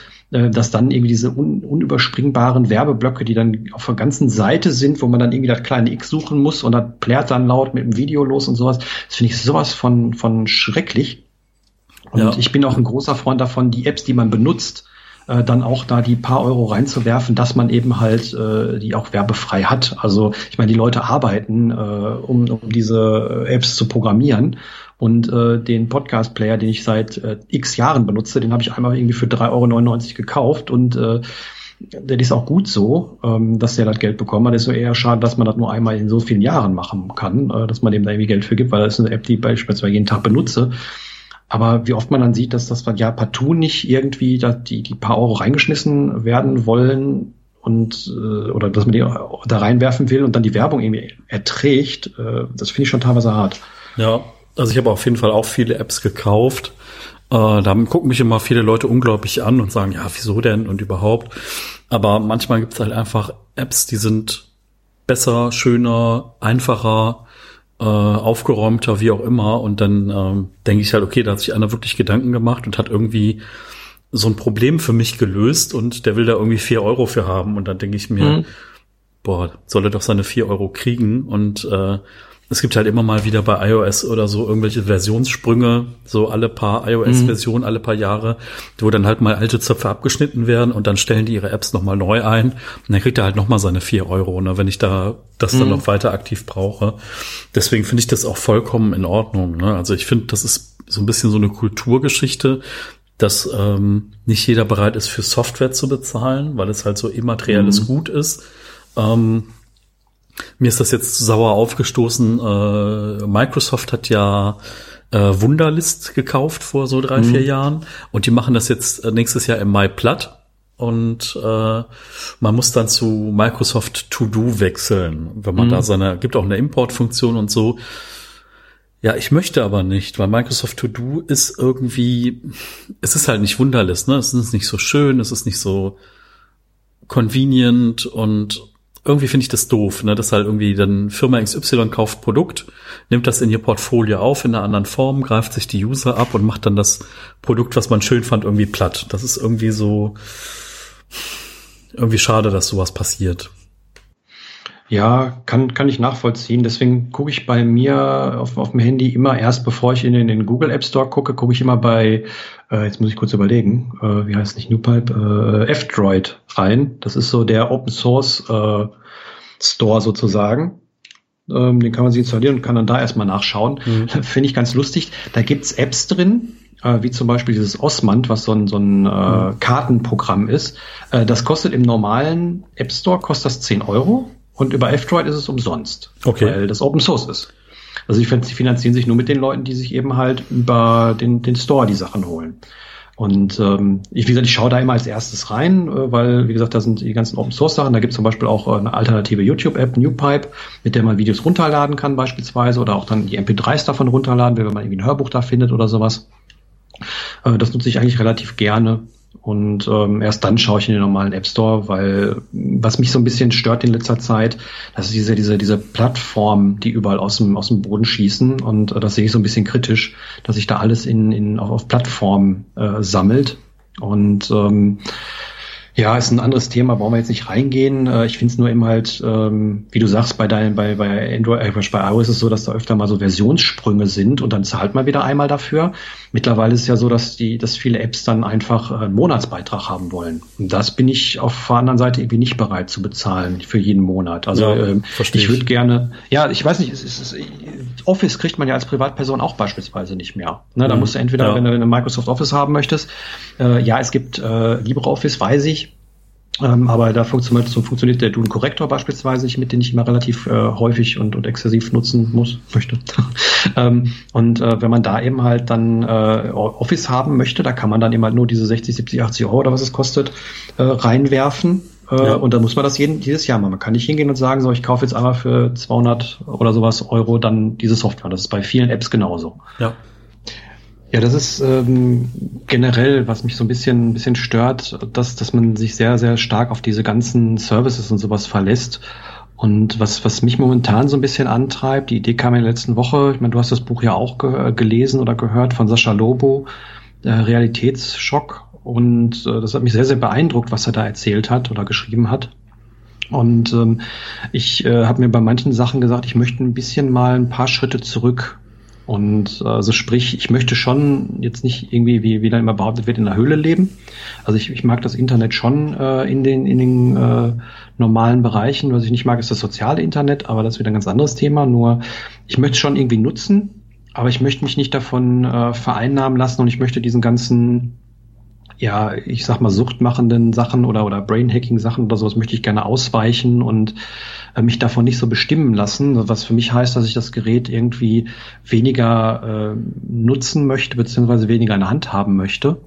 dass dann irgendwie diese un unüberspringbaren Werbeblöcke, die dann auf der ganzen Seite sind, wo man dann irgendwie das kleine X suchen muss und das plärt dann laut mit dem Video los und sowas. Das finde ich sowas von, von schrecklich. Und ja. ich bin auch ein großer Freund davon, die Apps, die man benutzt, äh, dann auch da die paar Euro reinzuwerfen, dass man eben halt äh, die auch werbefrei hat. Also ich meine, die Leute arbeiten, äh, um, um diese Apps zu programmieren. Und äh, den Podcast-Player, den ich seit äh, x Jahren benutze, den habe ich einmal irgendwie für 3,99 Euro gekauft und äh, der ist auch gut so, ähm, dass der das Geld bekommt. Das ist nur eher schade, dass man das nur einmal in so vielen Jahren machen kann, äh, dass man dem da irgendwie Geld für gibt, weil das ist eine App, die ich beispielsweise jeden Tag benutze. Aber wie oft man dann sieht, dass das ja partout nicht irgendwie dass die, die paar Euro reingeschmissen werden wollen und äh, oder dass man die da reinwerfen will und dann die Werbung irgendwie erträgt, äh, das finde ich schon teilweise hart. Ja, also ich habe auf jeden Fall auch viele Apps gekauft. Äh, da gucken mich immer viele Leute unglaublich an und sagen, ja, wieso denn und überhaupt. Aber manchmal gibt es halt einfach Apps, die sind besser, schöner, einfacher, äh, aufgeräumter, wie auch immer. Und dann ähm, denke ich halt, okay, da hat sich einer wirklich Gedanken gemacht und hat irgendwie so ein Problem für mich gelöst und der will da irgendwie vier Euro für haben. Und dann denke ich mir, mhm. boah, soll er doch seine vier Euro kriegen und äh, es gibt halt immer mal wieder bei iOS oder so irgendwelche Versionssprünge, so alle paar iOS-Versionen, mhm. alle paar Jahre, wo dann halt mal alte Zöpfe abgeschnitten werden und dann stellen die ihre Apps nochmal neu ein und dann kriegt er halt nochmal seine vier Euro, ne, wenn ich da das mhm. dann noch weiter aktiv brauche. Deswegen finde ich das auch vollkommen in Ordnung. Ne? Also ich finde, das ist so ein bisschen so eine Kulturgeschichte, dass ähm, nicht jeder bereit ist, für Software zu bezahlen, weil es halt so immaterielles mhm. Gut ist. Ähm, mir ist das jetzt sauer aufgestoßen. Äh, Microsoft hat ja äh, Wunderlist gekauft vor so drei, mhm. vier Jahren und die machen das jetzt äh, nächstes Jahr im Mai platt. Und äh, man muss dann zu Microsoft To Do wechseln, wenn man mhm. da seine, gibt auch eine Importfunktion und so. Ja, ich möchte aber nicht, weil Microsoft To Do ist irgendwie, es ist halt nicht Wunderlist, ne? Es ist nicht so schön, es ist nicht so convenient und irgendwie finde ich das doof, ne, dass halt irgendwie dann Firma XY kauft Produkt, nimmt das in ihr Portfolio auf in einer anderen Form, greift sich die User ab und macht dann das Produkt, was man schön fand, irgendwie platt. Das ist irgendwie so irgendwie schade, dass sowas passiert. Ja, kann, kann ich nachvollziehen. Deswegen gucke ich bei mir auf, auf dem Handy immer erst, bevor ich in den, in den Google App Store gucke, gucke ich immer bei, äh, jetzt muss ich kurz überlegen, äh, wie heißt es nicht, NewPipe, äh, F-Droid rein. Das ist so der Open Source äh, Store sozusagen. Ähm, den kann man sich installieren und kann dann da erstmal nachschauen. Mhm. Finde ich ganz lustig. Da gibt's Apps drin, äh, wie zum Beispiel dieses Osmand, was so ein, so ein äh, mhm. Kartenprogramm ist. Äh, das kostet im normalen App Store kostet das 10 Euro und über F-Droid ist es umsonst, okay. weil das Open Source ist. Also sie finanzieren sich nur mit den Leuten, die sich eben halt über den, den Store die Sachen holen. Und ähm, ich, wie gesagt, ich schaue da immer als erstes rein, äh, weil, wie gesagt, da sind die ganzen Open Source Sachen. Da gibt es zum Beispiel auch äh, eine alternative YouTube-App, NewPipe, mit der man Videos runterladen kann beispielsweise oder auch dann die MP3s davon runterladen, wenn man irgendwie ein Hörbuch da findet oder sowas. Äh, das nutze ich eigentlich relativ gerne. Und ähm, erst dann schaue ich in den normalen App Store, weil was mich so ein bisschen stört in letzter Zeit, das ist diese, diese, diese Plattform, die überall aus dem, aus dem Boden schießen. Und äh, das sehe ich so ein bisschen kritisch, dass sich da alles in, in, auf, auf Plattform äh, sammelt. Und ähm, ja, ist ein anderes Thema, brauchen wir jetzt nicht reingehen. Äh, ich finde es nur eben halt, ähm, wie du sagst, bei deinem, bei, bei Android, äh, bei iOS ist es so, dass da öfter mal so Versionssprünge sind und dann zahlt man wieder einmal dafür. Mittlerweile ist es ja so, dass die, dass viele Apps dann einfach äh, einen Monatsbeitrag haben wollen. Und das bin ich auf der anderen Seite irgendwie nicht bereit zu bezahlen für jeden Monat. Also ja, ähm, ich würde gerne, ja, ich weiß nicht, es ist, Office kriegt man ja als Privatperson auch beispielsweise nicht mehr. Ne, da mhm. musst du entweder, ja. wenn du eine Microsoft Office haben möchtest, äh, ja, es gibt äh, LibreOffice, weiß ich, ähm, aber da funktioniert, so funktioniert der Dune Corrector beispielsweise, mit dem ich immer relativ äh, häufig und, und exzessiv nutzen muss, möchte. ähm, und äh, wenn man da eben halt dann äh, Office haben möchte, da kann man dann eben halt nur diese 60, 70, 80 Euro oder was es kostet, äh, reinwerfen. Äh, ja. Und dann muss man das jeden, dieses Jahr machen. Man kann nicht hingehen und sagen, so, ich kaufe jetzt einmal für 200 oder sowas Euro dann diese Software. Das ist bei vielen Apps genauso. Ja. Ja, das ist ähm, generell, was mich so ein bisschen, ein bisschen stört, dass, dass man sich sehr, sehr stark auf diese ganzen Services und sowas verlässt. Und was, was mich momentan so ein bisschen antreibt, die Idee kam in der letzten Woche, ich meine, du hast das Buch ja auch ge gelesen oder gehört von Sascha Lobo, äh, Realitätsschock. Und äh, das hat mich sehr, sehr beeindruckt, was er da erzählt hat oder geschrieben hat. Und ähm, ich äh, habe mir bei manchen Sachen gesagt, ich möchte ein bisschen mal ein paar Schritte zurück und also sprich, ich möchte schon jetzt nicht irgendwie, wie, wie dann immer behauptet wird, in der Höhle leben. Also ich, ich mag das Internet schon äh, in den, in den äh, normalen Bereichen. Was ich nicht mag, ist das soziale Internet, aber das ist wieder ein ganz anderes Thema. Nur ich möchte es schon irgendwie nutzen, aber ich möchte mich nicht davon äh, vereinnahmen lassen und ich möchte diesen ganzen ja, ich sag mal, suchtmachenden Sachen oder, oder Brainhacking-Sachen oder sowas möchte ich gerne ausweichen und äh, mich davon nicht so bestimmen lassen, was für mich heißt, dass ich das Gerät irgendwie weniger äh, nutzen möchte, beziehungsweise weniger in der Hand haben möchte.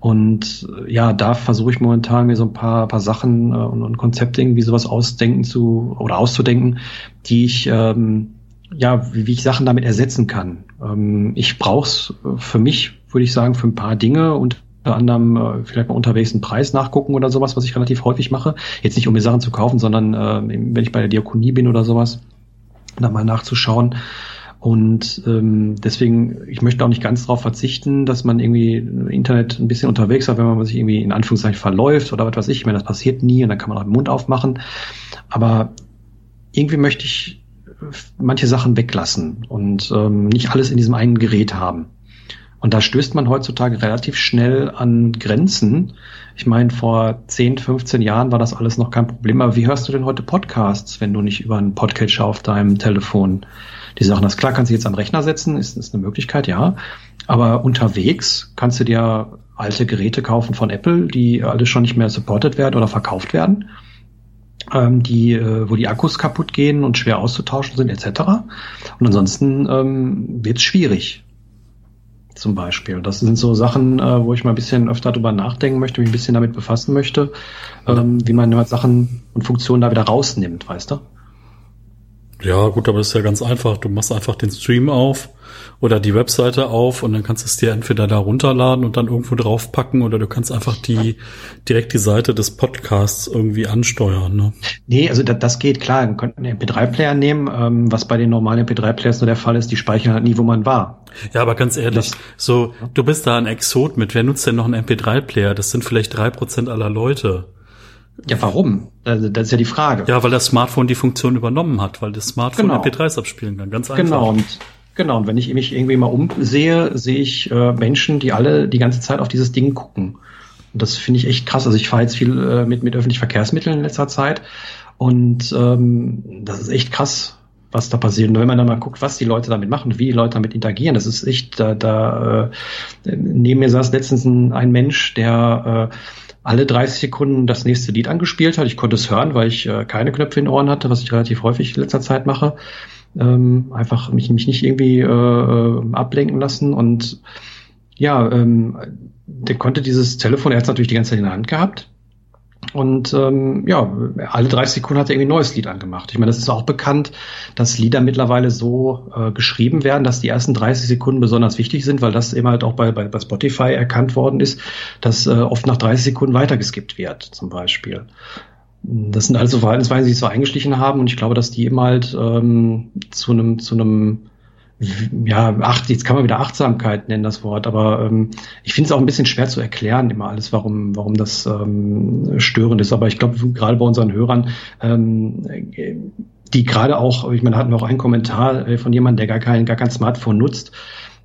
Und äh, ja, da versuche ich momentan mir so ein paar, paar Sachen äh, und, und Konzepte irgendwie sowas ausdenken zu oder auszudenken, die ich ähm, ja, wie, wie ich Sachen damit ersetzen kann. Ähm, ich brauche es für mich, würde ich sagen, für ein paar Dinge und unter anderem äh, vielleicht mal unterwegs einen Preis nachgucken oder sowas, was ich relativ häufig mache. Jetzt nicht, um mir Sachen zu kaufen, sondern äh, wenn ich bei der Diakonie bin oder sowas, da mal nachzuschauen. Und ähm, deswegen, ich möchte auch nicht ganz darauf verzichten, dass man irgendwie im Internet ein bisschen unterwegs ist, wenn man sich irgendwie in Anführungszeichen verläuft oder was weiß ich. Ich meine, das passiert nie und dann kann man auch den Mund aufmachen. Aber irgendwie möchte ich manche Sachen weglassen und ähm, nicht alles in diesem einen Gerät haben. Und da stößt man heutzutage relativ schnell an Grenzen. Ich meine, vor 10, 15 Jahren war das alles noch kein Problem. Aber wie hörst du denn heute Podcasts, wenn du nicht über einen Podcatcher auf deinem Telefon die Sachen hast? Klar, kannst du jetzt am Rechner setzen, ist, ist eine Möglichkeit, ja. Aber unterwegs kannst du dir alte Geräte kaufen von Apple, die alle schon nicht mehr supported werden oder verkauft werden. Ähm, die, äh, wo die Akkus kaputt gehen und schwer auszutauschen sind, etc. Und ansonsten ähm, wird es schwierig zum Beispiel. Das sind so Sachen, äh, wo ich mal ein bisschen öfter drüber nachdenken möchte, mich ein bisschen damit befassen möchte, ähm, wie man Sachen und Funktionen da wieder rausnimmt, weißt du? Ja, gut, aber das ist ja ganz einfach. Du machst einfach den Stream auf oder die Webseite auf und dann kannst du es dir entweder da runterladen und dann irgendwo draufpacken oder du kannst einfach die direkt die Seite des Podcasts irgendwie ansteuern. Ne? Nee, also das, das geht klar. Man könnte einen MP3-Player nehmen, ähm, was bei den normalen MP3-Players nur der Fall ist, die speichern halt nie, wo man war. Ja, aber ganz ehrlich, das, so, du bist da ein Exot mit. Wer nutzt denn noch einen MP3-Player? Das sind vielleicht drei Prozent aller Leute. Ja, warum? Also, das ist ja die Frage. Ja, weil das Smartphone die Funktion übernommen hat, weil das Smartphone genau. MP3s abspielen kann. Ganz einfach. Genau. Und Genau, und wenn ich mich irgendwie mal umsehe, sehe ich äh, Menschen, die alle die ganze Zeit auf dieses Ding gucken. Und das finde ich echt krass. Also ich fahre jetzt viel äh, mit, mit öffentlichen Verkehrsmitteln in letzter Zeit und ähm, das ist echt krass, was da passiert. Und wenn man dann mal guckt, was die Leute damit machen, wie die Leute damit interagieren, das ist echt, da, da äh, neben mir saß letztens ein, ein Mensch, der äh, alle 30 Sekunden das nächste Lied angespielt hat. Ich konnte es hören, weil ich äh, keine Knöpfe in den Ohren hatte, was ich relativ häufig in letzter Zeit mache ähm, einfach mich, mich nicht irgendwie äh, äh, ablenken lassen und ja, ähm, der konnte dieses Telefon, er hat es natürlich die ganze Zeit in der Hand gehabt. Und ähm, ja, alle 30 Sekunden hat er irgendwie ein neues Lied angemacht. Ich meine, das ist auch bekannt, dass Lieder mittlerweile so äh, geschrieben werden, dass die ersten 30 Sekunden besonders wichtig sind, weil das eben halt auch bei, bei, bei Spotify erkannt worden ist, dass äh, oft nach 30 Sekunden weitergeskippt wird, zum Beispiel. Das sind also Verhaltensweisen, die sich so eingeschlichen haben und ich glaube, dass die eben halt ähm, zu einem, zu einem, ja, acht, jetzt kann man wieder Achtsamkeit nennen, das Wort, aber ähm, ich finde es auch ein bisschen schwer zu erklären, immer alles, warum, warum das ähm, störend ist. Aber ich glaube, gerade bei unseren Hörern, ähm, die gerade auch, ich meine, hatten wir auch einen Kommentar äh, von jemandem, der gar kein, gar kein Smartphone nutzt,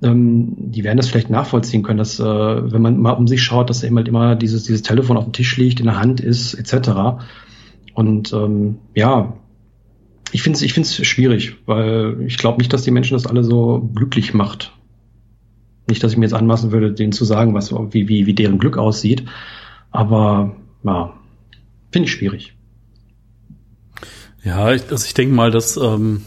ähm, die werden das vielleicht nachvollziehen können, dass äh, wenn man mal um sich schaut, dass eben halt immer dieses, dieses Telefon auf dem Tisch liegt, in der Hand ist, etc. Und ähm, ja, ich finde es ich find's schwierig, weil ich glaube nicht, dass die Menschen das alle so glücklich macht. Nicht, dass ich mir jetzt anmaßen würde, denen zu sagen, was, wie, wie, wie deren Glück aussieht. Aber ja, finde ich schwierig. Ja, ich, also ich denke mal, dass, ähm,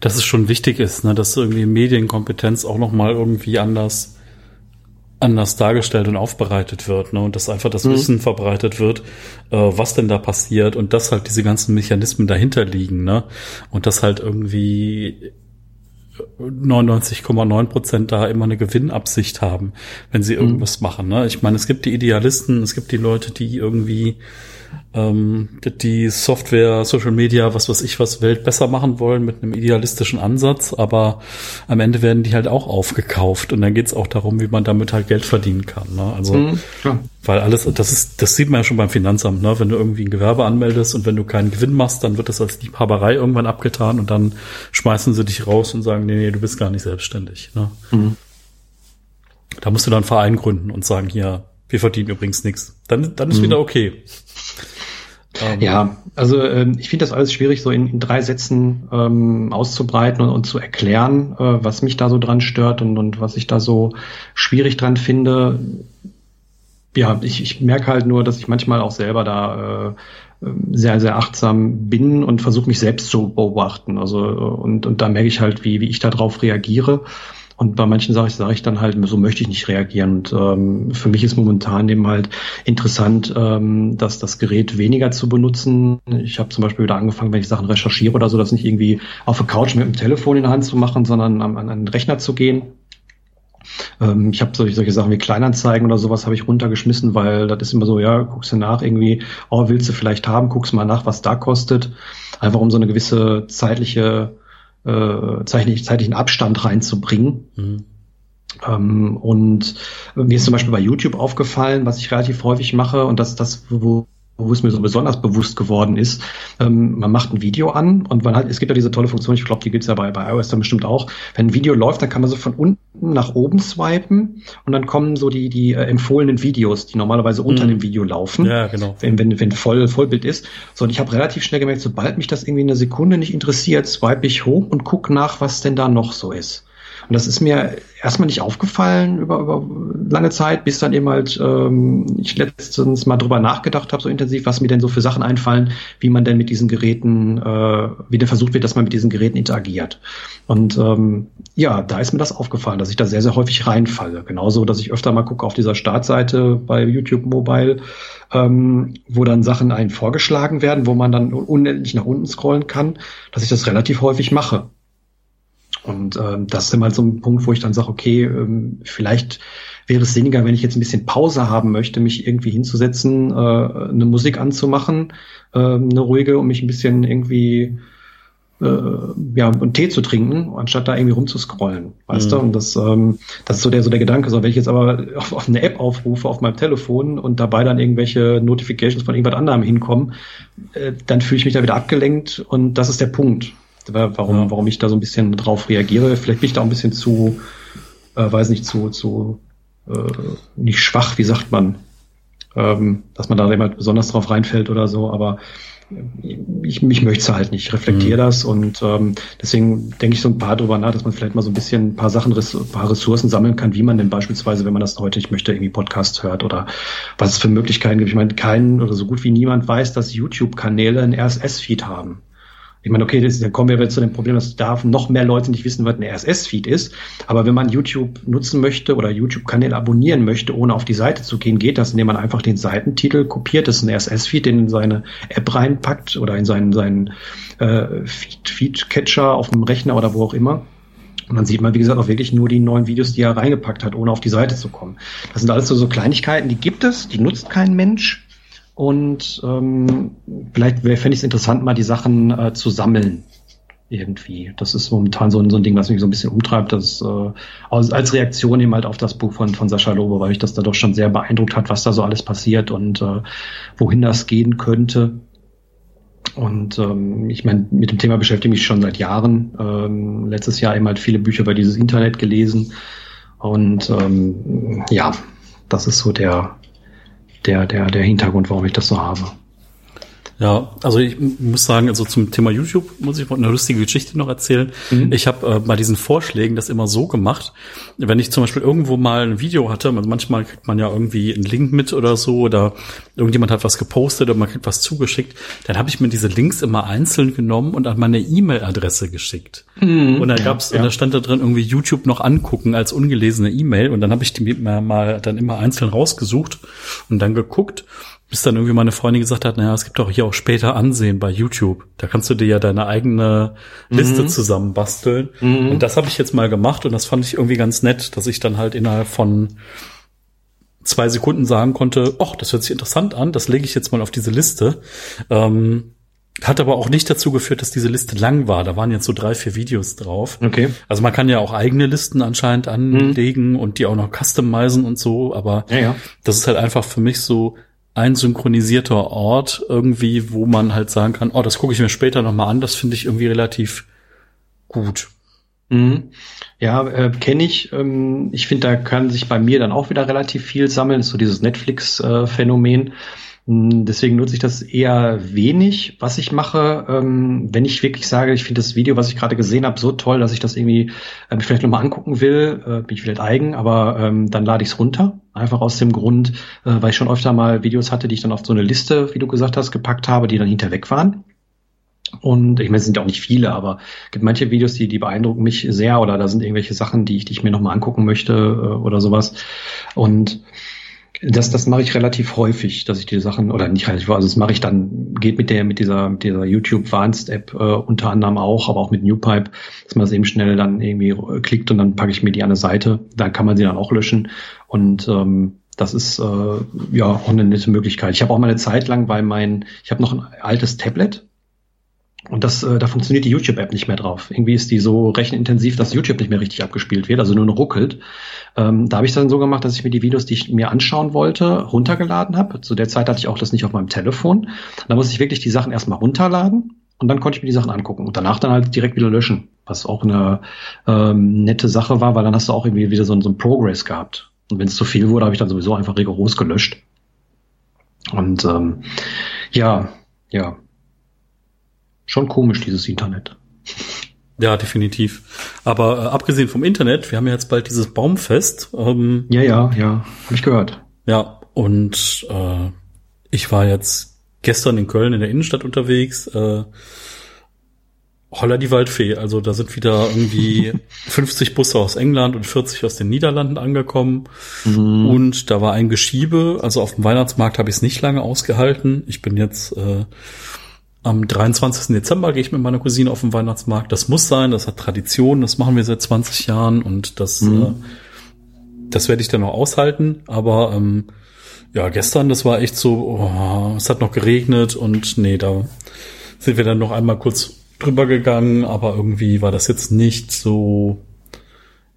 dass es schon wichtig ist, ne, dass irgendwie Medienkompetenz auch nochmal irgendwie anders anders dargestellt und aufbereitet wird, ne? Und dass einfach das mhm. Wissen verbreitet wird, äh, was denn da passiert und dass halt diese ganzen Mechanismen dahinter liegen, ne? Und dass halt irgendwie 99,9 Prozent da immer eine Gewinnabsicht haben, wenn sie irgendwas mhm. machen. Ne? Ich meine, es gibt die Idealisten, es gibt die Leute, die irgendwie ähm, die Software, Social Media, was weiß ich was, Welt besser machen wollen mit einem idealistischen Ansatz, aber am Ende werden die halt auch aufgekauft und dann geht's auch darum, wie man damit halt Geld verdienen kann. Ne? Also mhm, weil alles, das ist, das sieht man ja schon beim Finanzamt, ne? Wenn du irgendwie ein Gewerbe anmeldest und wenn du keinen Gewinn machst, dann wird das als Liebhaberei irgendwann abgetan und dann schmeißen sie dich raus und sagen, nee, nee, du bist gar nicht selbstständig. Ne? Mhm. Da musst du dann einen Verein gründen und sagen, hier, wir verdienen übrigens nichts. Dann, dann ist mhm. wieder okay. Ähm, ja, also ähm, ich finde das alles schwierig, so in, in drei Sätzen ähm, auszubreiten und, und, zu erklären, äh, was mich da so dran stört und, und was ich da so schwierig dran finde. Ja, ich, ich merke halt nur, dass ich manchmal auch selber da äh, sehr, sehr achtsam bin und versuche mich selbst zu beobachten. Also und, und da merke ich halt, wie, wie ich darauf reagiere. Und bei manchen Sachen sage ich dann halt, so möchte ich nicht reagieren. Und ähm, für mich ist momentan eben halt interessant, ähm, dass das Gerät weniger zu benutzen. Ich habe zum Beispiel wieder angefangen, wenn ich Sachen recherchiere oder so, das nicht irgendwie auf der Couch mit dem Telefon in der Hand zu machen, sondern an, an einen Rechner zu gehen. Ähm, ich habe solche, solche Sachen wie Kleinanzeigen oder sowas habe ich runtergeschmissen, weil das ist immer so, ja, guckst du nach irgendwie, oh, willst du vielleicht haben, guckst mal nach, was da kostet. Einfach um so eine gewisse zeitliche äh, zeitlich, zeitlichen Abstand reinzubringen. Mhm. Ähm, und mir ist zum Beispiel bei YouTube aufgefallen, was ich relativ häufig mache, und das das, wo, wo es mir so besonders bewusst geworden ist, ähm, man macht ein Video an und man hat, es gibt ja diese tolle Funktion, ich glaube, die gibt's ja bei, bei iOS dann bestimmt auch. Wenn ein Video läuft, dann kann man so von unten nach oben swipen und dann kommen so die, die äh, empfohlenen Videos, die normalerweise unter mhm. dem Video laufen. Ja, genau. Wenn, wenn, wenn voll, Vollbild ist. So, und ich habe relativ schnell gemerkt, sobald mich das irgendwie eine Sekunde nicht interessiert, swipe ich hoch und guck nach, was denn da noch so ist. Und das ist mir erstmal nicht aufgefallen über, über lange Zeit, bis dann eben halt ähm, ich letztens mal drüber nachgedacht habe, so intensiv, was mir denn so für Sachen einfallen, wie man denn mit diesen Geräten, äh, wie denn versucht wird, dass man mit diesen Geräten interagiert. Und ähm, ja, da ist mir das aufgefallen, dass ich da sehr, sehr häufig reinfalle. Genauso, dass ich öfter mal gucke auf dieser Startseite bei YouTube Mobile, ähm, wo dann Sachen einem vorgeschlagen werden, wo man dann unendlich nach unten scrollen kann, dass ich das relativ häufig mache. Und ähm, das ist immer so ein Punkt, wo ich dann sage, okay, ähm, vielleicht wäre es sinniger, wenn ich jetzt ein bisschen Pause haben möchte, mich irgendwie hinzusetzen, äh, eine Musik anzumachen, äh, eine ruhige, um mich ein bisschen irgendwie äh, ja, einen Tee zu trinken, anstatt da irgendwie rumzuscrollen, weißt mhm. du? Und das, ähm, das ist so der, so der Gedanke. So, wenn ich jetzt aber auf, auf eine App aufrufe auf meinem Telefon und dabei dann irgendwelche Notifications von irgendwas anderem hinkommen, äh, dann fühle ich mich da wieder abgelenkt und das ist der Punkt warum, ja. warum ich da so ein bisschen drauf reagiere. Vielleicht bin ich da auch ein bisschen zu, äh, weiß nicht, zu, zu äh, nicht schwach, wie sagt man, ähm, dass man da immer besonders drauf reinfällt oder so, aber ich, mich möchte es halt nicht. Ich reflektiere mhm. das und ähm, deswegen denke ich so ein paar drüber nach, dass man vielleicht mal so ein bisschen ein paar Sachen, ein paar Ressourcen sammeln kann, wie man denn beispielsweise, wenn man das heute, ich möchte irgendwie Podcast hört oder was es für Möglichkeiten gibt. Ich meine, keinen oder so gut wie niemand weiß, dass YouTube-Kanäle ein RSS-Feed haben. Ich meine, okay, das, dann kommen wir jetzt zu dem Problem, dass da noch mehr Leute nicht wissen, was ein RSS-Feed ist. Aber wenn man YouTube nutzen möchte oder YouTube-Kanäle abonnieren möchte, ohne auf die Seite zu gehen, geht das, indem man einfach den Seitentitel kopiert, das ist ein RSS-Feed, den in seine App reinpackt oder in seinen, seinen äh, Feed-Catcher auf dem Rechner oder wo auch immer. Und dann sieht man, wie gesagt, auch wirklich nur die neuen Videos, die er reingepackt hat, ohne auf die Seite zu kommen. Das sind alles so, so Kleinigkeiten, die gibt es, die nutzt kein Mensch. Und ähm, vielleicht fände ich es interessant, mal die Sachen äh, zu sammeln. Irgendwie. Das ist momentan so, so ein Ding, was mich so ein bisschen umtreibt. Das, äh, als, Reaktion eben halt auf das Buch von, von Sascha Lobe, weil ich das da doch schon sehr beeindruckt hat, was da so alles passiert und äh, wohin das gehen könnte. Und ähm, ich meine, mit dem Thema beschäftige ich mich schon seit Jahren. Ähm, letztes Jahr eben halt viele Bücher über dieses Internet gelesen. Und ähm, ja, das ist so der, der, der, der Hintergrund, warum ich das so habe. Ja, also ich muss sagen, also zum Thema YouTube muss ich eine lustige Geschichte noch erzählen. Mhm. Ich habe äh, bei diesen Vorschlägen das immer so gemacht, wenn ich zum Beispiel irgendwo mal ein Video hatte, also manchmal kriegt man ja irgendwie einen Link mit oder so oder irgendjemand hat was gepostet oder man kriegt was zugeschickt, dann habe ich mir diese Links immer einzeln genommen und an meine E-Mail-Adresse geschickt. Mhm. Und dann gab's, ja. und da stand da drin irgendwie YouTube noch angucken als ungelesene E-Mail und dann habe ich die mal dann immer einzeln rausgesucht und dann geguckt bis dann irgendwie meine Freundin gesagt hat, naja, es gibt doch hier auch später Ansehen bei YouTube. Da kannst du dir ja deine eigene Liste mhm. zusammenbasteln. Mhm. Und das habe ich jetzt mal gemacht und das fand ich irgendwie ganz nett, dass ich dann halt innerhalb von zwei Sekunden sagen konnte, ach, das hört sich interessant an, das lege ich jetzt mal auf diese Liste. Ähm, hat aber auch nicht dazu geführt, dass diese Liste lang war. Da waren jetzt so drei, vier Videos drauf. Okay. Also man kann ja auch eigene Listen anscheinend anlegen mhm. und die auch noch customizen und so, aber ja, ja. das ist halt einfach für mich so, ein synchronisierter Ort irgendwie, wo man halt sagen kann, oh, das gucke ich mir später nochmal an, das finde ich irgendwie relativ gut. Mhm. Ja, äh, kenne ich. Ähm, ich finde, da kann sich bei mir dann auch wieder relativ viel sammeln. So dieses Netflix-Phänomen. Äh, deswegen nutze ich das eher wenig. Was ich mache, ähm, wenn ich wirklich sage, ich finde das Video, was ich gerade gesehen habe, so toll, dass ich das irgendwie äh, vielleicht nochmal angucken will, äh, bin ich vielleicht eigen, aber ähm, dann lade ich es runter. Einfach aus dem Grund, äh, weil ich schon öfter mal Videos hatte, die ich dann auf so eine Liste, wie du gesagt hast, gepackt habe, die dann hinterweg waren. Und ich meine, es sind ja auch nicht viele, aber es gibt manche Videos, die, die beeindrucken mich sehr oder da sind irgendwelche Sachen, die ich, die ich mir nochmal angucken möchte oder sowas. Und das, das mache ich relativ häufig, dass ich die Sachen, oder nicht relativ, also das mache ich dann, geht mit der, mit dieser, mit dieser YouTube Advanced App äh, unter anderem auch, aber auch mit Newpipe, dass man das eben schnell dann irgendwie klickt und dann packe ich mir die an eine Seite. Da kann man sie dann auch löschen. Und ähm, das ist äh, ja auch eine nette Möglichkeit. Ich habe auch mal eine Zeit lang, weil mein, ich habe noch ein altes Tablet, und das, äh, da funktioniert die YouTube-App nicht mehr drauf. Irgendwie ist die so rechenintensiv, dass YouTube nicht mehr richtig abgespielt wird, also nur noch ruckelt. Ähm, da habe ich dann so gemacht, dass ich mir die Videos, die ich mir anschauen wollte, runtergeladen habe. Zu der Zeit hatte ich auch das nicht auf meinem Telefon. Da musste ich wirklich die Sachen erstmal runterladen und dann konnte ich mir die Sachen angucken und danach dann halt direkt wieder löschen, was auch eine ähm, nette Sache war, weil dann hast du auch irgendwie wieder so, so ein Progress gehabt. Und wenn es zu viel wurde, habe ich dann sowieso einfach rigoros gelöscht. Und ähm, ja, ja, schon komisch, dieses Internet. Ja, definitiv. Aber äh, abgesehen vom Internet, wir haben ja jetzt bald dieses Baumfest. Ähm, ja, ja, ja, habe ich gehört. Ja, und äh, ich war jetzt gestern in Köln in der Innenstadt unterwegs. Äh, Holla die Waldfee. Also da sind wieder irgendwie 50 Busse aus England und 40 aus den Niederlanden angekommen. Mhm. Und da war ein Geschiebe. Also auf dem Weihnachtsmarkt habe ich es nicht lange ausgehalten. Ich bin jetzt äh, am 23. Dezember gehe ich mit meiner Cousine auf den Weihnachtsmarkt. Das muss sein, das hat Tradition, das machen wir seit 20 Jahren und das, mhm. äh, das werde ich dann noch aushalten. Aber ähm, ja, gestern, das war echt so, oh, es hat noch geregnet und nee, da sind wir dann noch einmal kurz drüber gegangen, aber irgendwie war das jetzt nicht so,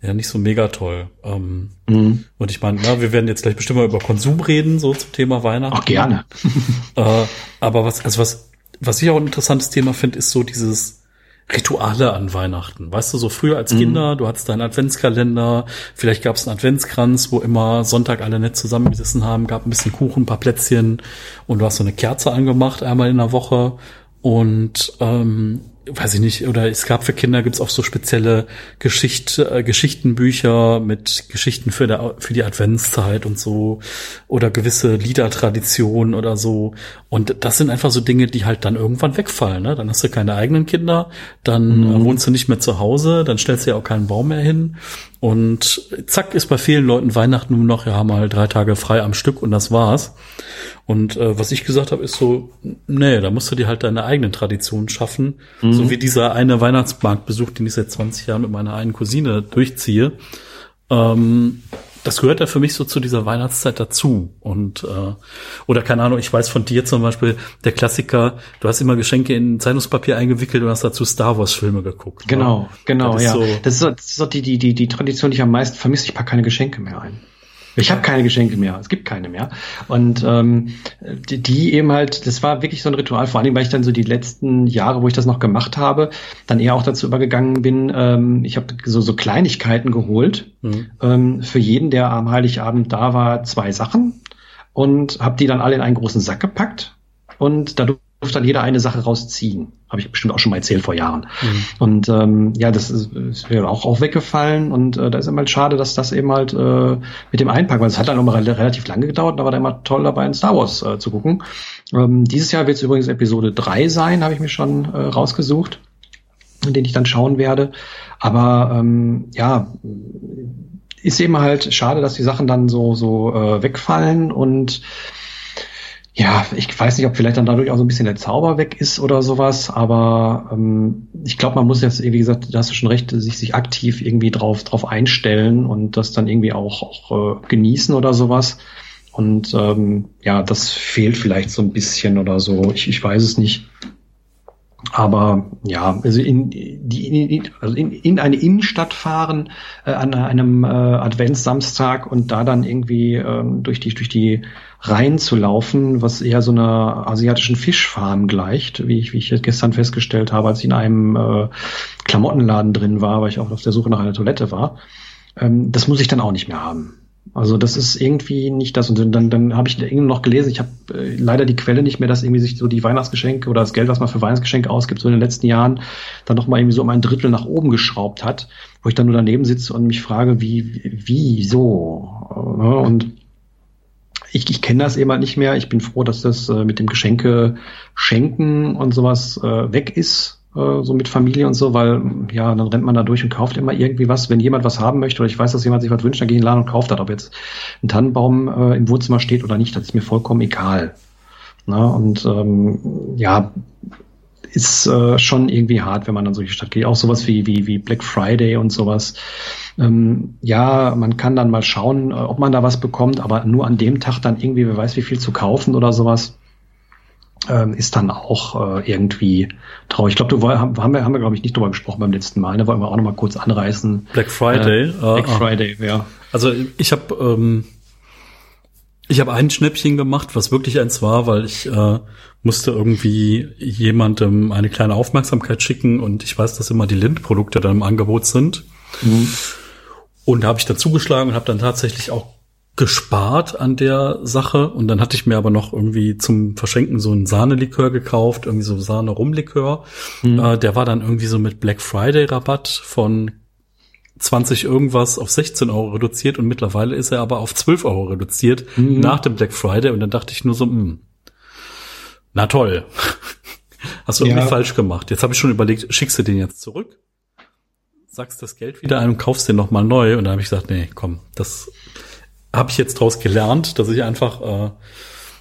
ja, nicht so mega toll. Ähm, mhm. Und ich meine, ja, wir werden jetzt gleich bestimmt mal über Konsum reden, so zum Thema Weihnachten. Ach, gerne. äh, aber was, also was, was ich auch ein interessantes Thema finde, ist so dieses, Rituale an Weihnachten. Weißt du, so früher als mhm. Kinder, du hattest deinen Adventskalender, vielleicht gab es einen Adventskranz, wo immer Sonntag alle nett zusammengesessen haben, gab ein bisschen Kuchen, ein paar Plätzchen und du hast so eine Kerze angemacht einmal in der Woche und ähm, weiß ich nicht, oder es gab für Kinder gibt's auch so spezielle Geschicht, äh, Geschichtenbücher mit Geschichten für, der, für die Adventszeit und so oder gewisse Liedertraditionen oder so. Und das sind einfach so Dinge, die halt dann irgendwann wegfallen. Ne? Dann hast du keine eigenen Kinder, dann mhm. wohnst du nicht mehr zu Hause, dann stellst du ja auch keinen Baum mehr hin. Und zack ist bei vielen Leuten Weihnachten nur noch, ja, mal drei Tage frei am Stück und das war's. Und äh, was ich gesagt habe, ist so, nee, da musst du dir halt deine eigenen Traditionen schaffen. Mhm. So wie dieser eine Weihnachtsmarktbesuch, den ich seit 20 Jahren mit meiner einen Cousine durchziehe. Ähm, das gehört ja für mich so zu dieser Weihnachtszeit dazu. Und äh, oder keine Ahnung, ich weiß von dir zum Beispiel, der Klassiker, du hast immer Geschenke in Zeitungspapier eingewickelt und hast dazu Star Wars-Filme geguckt. Genau, ne? genau, das ja. So das ist so, das ist so die, die, die, die Tradition, die ich am meisten vermisse. Ich packe keine Geschenke mehr ein. Ich habe keine Geschenke mehr, es gibt keine mehr. Und ähm, die, die eben halt, das war wirklich so ein Ritual, vor allem, weil ich dann so die letzten Jahre, wo ich das noch gemacht habe, dann eher auch dazu übergegangen bin, ähm, ich habe so, so Kleinigkeiten geholt. Mhm. Ähm, für jeden, der am Heiligabend da war, zwei Sachen und habe die dann alle in einen großen Sack gepackt. Und dadurch dann jeder eine Sache rausziehen. Habe ich bestimmt auch schon mal erzählt vor Jahren. Mhm. Und ähm, ja, das ist, ist mir auch, auch weggefallen und äh, da ist immer halt schade, dass das eben halt äh, mit dem Einpacken, weil es hat dann mal relativ lange gedauert, aber da immer toll dabei, in Star Wars äh, zu gucken. Ähm, dieses Jahr wird es übrigens Episode 3 sein, habe ich mir schon äh, rausgesucht, den ich dann schauen werde. Aber ähm, ja, ist eben halt schade, dass die Sachen dann so so äh, wegfallen und ja, ich weiß nicht, ob vielleicht dann dadurch auch so ein bisschen der Zauber weg ist oder sowas, aber ähm, ich glaube, man muss jetzt, wie gesagt, da hast du schon recht, sich, sich aktiv irgendwie drauf, drauf einstellen und das dann irgendwie auch, auch äh, genießen oder sowas. Und ähm, ja, das fehlt vielleicht so ein bisschen oder so. Ich, ich weiß es nicht. Aber ja, also in, die, in, also in, in eine Innenstadt fahren äh, an einem äh, Adventssamstag und da dann irgendwie ähm, durch die durch die Reihen zu laufen, was eher so einer asiatischen Fischfarm gleicht, wie ich, wie ich gestern festgestellt habe, als ich in einem äh, Klamottenladen drin war, weil ich auch auf der Suche nach einer Toilette war. Ähm, das muss ich dann auch nicht mehr haben. Also das ist irgendwie nicht das. Und dann, dann habe ich irgendwie noch gelesen, ich habe äh, leider die Quelle nicht mehr, dass irgendwie sich so die Weihnachtsgeschenke oder das Geld, was man für Weihnachtsgeschenke ausgibt, so in den letzten Jahren dann noch mal irgendwie so um ein Drittel nach oben geschraubt hat, wo ich dann nur daneben sitze und mich frage, wie, wie, so. Ne? Und ich, ich kenne das eben halt nicht mehr. Ich bin froh, dass das äh, mit dem Geschenke schenken und sowas äh, weg ist äh, so mit Familie und so, weil ja, dann rennt man da durch und kauft immer irgendwie was. Wenn jemand was haben möchte oder ich weiß, dass jemand sich was wünscht, dann gehe ich in den Laden und kauft das. Ob jetzt ein Tannenbaum äh, im Wohnzimmer steht oder nicht, das ist mir vollkommen egal. Na, und ähm, ja, ist äh, schon irgendwie hart, wenn man dann solche Stadt geht. Auch sowas wie, wie, wie Black Friday und sowas. Ähm, ja, man kann dann mal schauen, äh, ob man da was bekommt, aber nur an dem Tag dann irgendwie, wer weiß wie viel zu kaufen oder sowas ähm, ist dann auch äh, irgendwie traurig. Ich glaube, du haben, haben wir, haben wir glaube ich nicht drüber gesprochen beim letzten Mal. Da ne? wollen wir auch noch mal kurz anreißen. Black Friday. Äh, Black ah, Friday, ja. Also ich habe ähm, ich habe ein Schnäppchen gemacht, was wirklich eins war, weil ich äh, musste irgendwie jemandem eine kleine Aufmerksamkeit schicken und ich weiß, dass immer die Lind-Produkte dann im Angebot sind. Mhm. Und da habe ich dann zugeschlagen und habe dann tatsächlich auch gespart an der Sache und dann hatte ich mir aber noch irgendwie zum Verschenken so einen Sahnelikör gekauft, irgendwie so Sahne-Rumlikör. Mhm. Äh, der war dann irgendwie so mit Black Friday Rabatt von 20 irgendwas auf 16 Euro reduziert und mittlerweile ist er aber auf 12 Euro reduziert mhm. nach dem Black Friday und dann dachte ich nur so, mh, hm, na toll, hast du ja. irgendwie falsch gemacht. Jetzt habe ich schon überlegt, schickst du den jetzt zurück? Sagst das Geld wieder ein und kaufst den nochmal neu und dann habe ich gesagt, nee, komm, das habe ich jetzt draus gelernt, dass ich einfach, äh,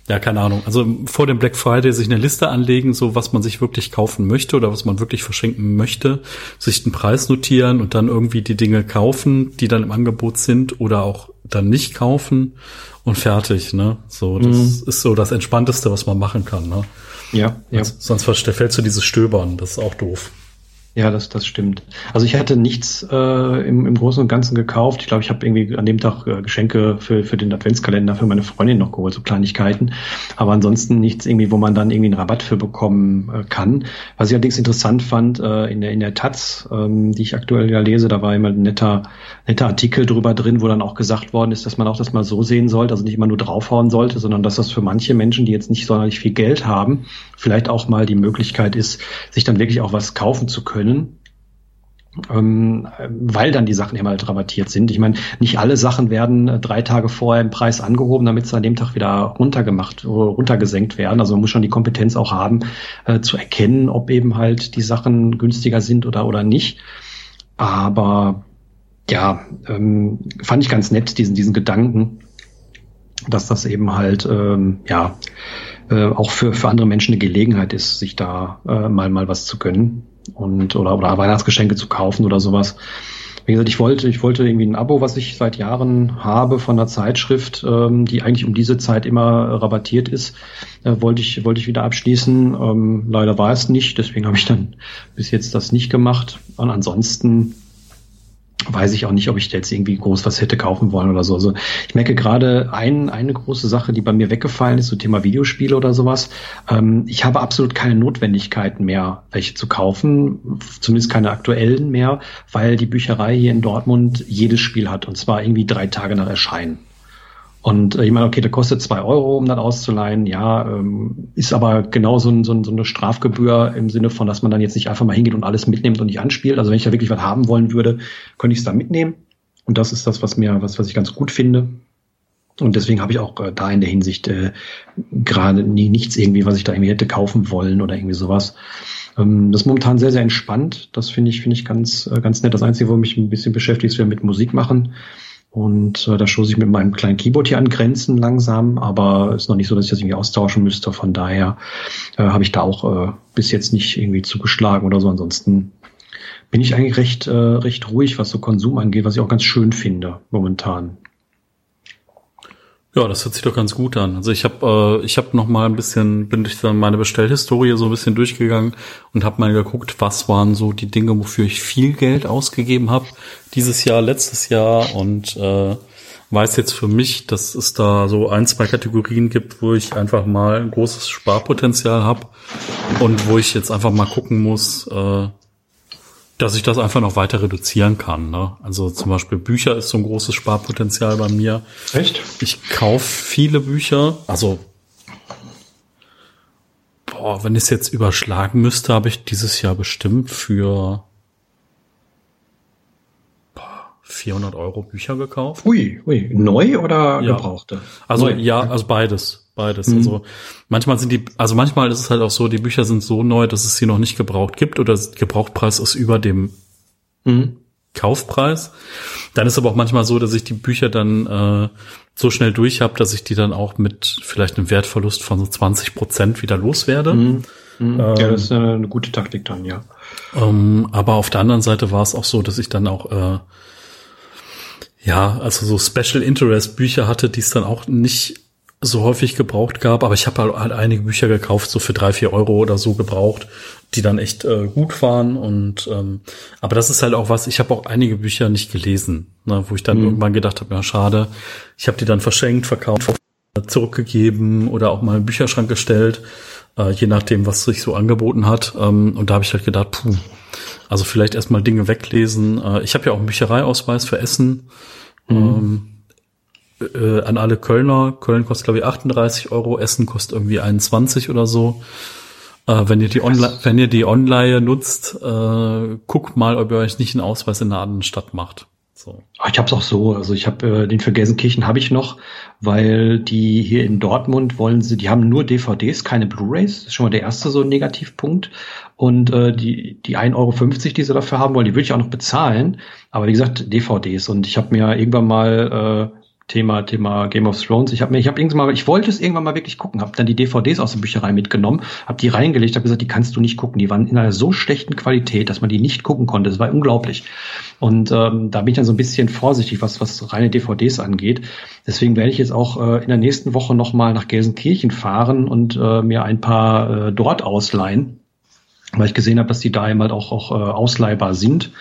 ja, keine Ahnung, also vor dem Black Friday sich eine Liste anlegen, so was man sich wirklich kaufen möchte oder was man wirklich verschenken möchte, sich den Preis notieren und dann irgendwie die Dinge kaufen, die dann im Angebot sind oder auch dann nicht kaufen und fertig, ne? So, das mhm. ist so das Entspannteste, was man machen kann, ne? Ja, ja. Also, sonst fällst du dieses Stöbern, das ist auch doof. Ja, das, das stimmt. Also ich hatte nichts äh, im, im Großen und Ganzen gekauft. Ich glaube, ich habe irgendwie an dem Tag äh, Geschenke für, für den Adventskalender für meine Freundin noch geholt, so Kleinigkeiten. Aber ansonsten nichts irgendwie, wo man dann irgendwie einen Rabatt für bekommen äh, kann. Was ich allerdings interessant fand, äh, in, der, in der Taz, ähm, die ich aktuell ja lese, da war immer ein netter, netter Artikel drüber drin, wo dann auch gesagt worden ist, dass man auch das mal so sehen sollte, also nicht immer nur draufhauen sollte, sondern dass das für manche Menschen, die jetzt nicht sonderlich viel Geld haben, vielleicht auch mal die Möglichkeit ist, sich dann wirklich auch was kaufen zu können können, ähm, weil dann die Sachen immer halt rabattiert sind. Ich meine, nicht alle Sachen werden äh, drei Tage vorher im Preis angehoben, damit sie an dem Tag wieder runtergemacht, runtergesenkt werden. Also man muss schon die Kompetenz auch haben, äh, zu erkennen, ob eben halt die Sachen günstiger sind oder, oder nicht. Aber ja, ähm, fand ich ganz nett, diesen, diesen Gedanken, dass das eben halt, ähm, ja, äh, auch für, für andere Menschen eine Gelegenheit ist, sich da äh, mal, mal was zu gönnen und oder, oder Weihnachtsgeschenke zu kaufen oder sowas. Wie gesagt, ich wollte, ich wollte irgendwie ein Abo, was ich seit Jahren habe von einer Zeitschrift, ähm, die eigentlich um diese Zeit immer rabattiert ist, äh, wollte ich, wollte ich wieder abschließen. Ähm, leider war es nicht, deswegen habe ich dann bis jetzt das nicht gemacht. Und ansonsten weiß ich auch nicht, ob ich jetzt irgendwie groß was hätte kaufen wollen oder so. Also ich merke gerade ein, eine große Sache, die bei mir weggefallen ist, so Thema Videospiele oder sowas. Ähm, ich habe absolut keine Notwendigkeiten mehr, welche zu kaufen, zumindest keine aktuellen mehr, weil die Bücherei hier in Dortmund jedes Spiel hat und zwar irgendwie drei Tage nach Erscheinen. Und äh, ich meine, okay, der kostet zwei Euro, um das auszuleihen. Ja, ähm, ist aber genau so, ein, so, ein, so eine Strafgebühr im Sinne von, dass man dann jetzt nicht einfach mal hingeht und alles mitnimmt und nicht anspielt. Also wenn ich da wirklich was haben wollen würde, könnte ich es da mitnehmen. Und das ist das, was mir, was, was ich ganz gut finde. Und deswegen habe ich auch äh, da in der Hinsicht äh, gerade nie nichts irgendwie, was ich da irgendwie hätte kaufen wollen oder irgendwie sowas. Ähm, das ist momentan sehr, sehr entspannt. Das finde ich, finde ich ganz, äh, ganz nett. Das Einzige, wo mich ein bisschen beschäftigt, ist, wir mit Musik machen. Und äh, da stoße ich mit meinem kleinen Keyboard hier an Grenzen langsam, aber ist noch nicht so, dass ich das irgendwie austauschen müsste. Von daher äh, habe ich da auch äh, bis jetzt nicht irgendwie zugeschlagen oder so. Ansonsten bin ich eigentlich recht, äh, recht ruhig, was so Konsum angeht, was ich auch ganz schön finde momentan. Ja, das hört sich doch ganz gut an. Also ich habe äh, ich habe noch mal ein bisschen bin durch meine Bestellhistorie so ein bisschen durchgegangen und habe mal geguckt, was waren so die Dinge, wofür ich viel Geld ausgegeben habe dieses Jahr, letztes Jahr und äh, weiß jetzt für mich, dass es da so ein, zwei Kategorien gibt, wo ich einfach mal ein großes Sparpotenzial habe und wo ich jetzt einfach mal gucken muss, äh, dass ich das einfach noch weiter reduzieren kann. Ne? Also zum Beispiel Bücher ist so ein großes Sparpotenzial bei mir. Echt? Ich kaufe viele Bücher. Also, boah, wenn ich es jetzt überschlagen müsste, habe ich dieses Jahr bestimmt für 400 Euro Bücher gekauft. Ui, ui. Neu oder ja. gebrauchte? Also neu. ja, also beides. Beides. Mhm. Also manchmal sind die, also manchmal ist es halt auch so, die Bücher sind so neu, dass es sie noch nicht gebraucht gibt oder Gebrauchtpreis ist über dem mhm. Kaufpreis. Dann ist aber auch manchmal so, dass ich die Bücher dann äh, so schnell durch habe, dass ich die dann auch mit vielleicht einem Wertverlust von so 20 Prozent wieder loswerde. Mhm. Mhm. Ähm, ja, das ist eine gute Taktik dann, ja. Ähm, aber auf der anderen Seite war es auch so, dass ich dann auch äh, ja, also so Special Interest Bücher hatte, die es dann auch nicht so häufig gebraucht gab, aber ich habe halt, halt, einige Bücher gekauft, so für drei, vier Euro oder so gebraucht, die dann echt äh, gut waren. Und ähm, aber das ist halt auch was, ich habe auch einige Bücher nicht gelesen, ne, wo ich dann mhm. irgendwann gedacht habe, ja, schade, ich habe die dann verschenkt, verkauft, zurückgegeben oder auch mal im Bücherschrank gestellt, äh, je nachdem, was sich so angeboten hat. Ähm, und da habe ich halt gedacht, puh, also vielleicht erstmal Dinge weglesen. Äh, ich habe ja auch einen Büchereiausweis für Essen. Mhm. Ähm, äh, an alle Kölner. Köln kostet, glaube ich, 38 Euro, Essen kostet irgendwie 21 oder so. Äh, wenn ihr die Online, wenn ihr die Online nutzt, äh, guckt mal, ob ihr euch nicht einen Ausweis in einer anderen Stadt macht. So. Ah, ich habe es auch so. Also ich habe äh, den für Gelsenkirchen habe ich noch, weil die hier in Dortmund wollen sie, die haben nur DVDs, keine Blu-rays. Das ist schon mal der erste so Negativpunkt. Und äh, die die 1,50 Euro, die sie dafür haben wollen, die würde ich auch noch bezahlen. Aber wie gesagt, DVDs. Und ich habe mir irgendwann mal äh, Thema, Thema Game of Thrones. Ich habe mir, ich habe irgendwann mal, ich wollte es irgendwann mal wirklich gucken, habe dann die DVDs aus der Bücherei mitgenommen, habe die reingelegt, habe gesagt, die kannst du nicht gucken. Die waren in einer so schlechten Qualität, dass man die nicht gucken konnte. Das war unglaublich. Und ähm, da bin ich dann so ein bisschen vorsichtig, was was reine DVDs angeht. Deswegen werde ich jetzt auch äh, in der nächsten Woche noch mal nach Gelsenkirchen fahren und äh, mir ein paar äh, dort ausleihen, weil ich gesehen habe, dass die da eben halt auch auch äh, ausleihbar sind.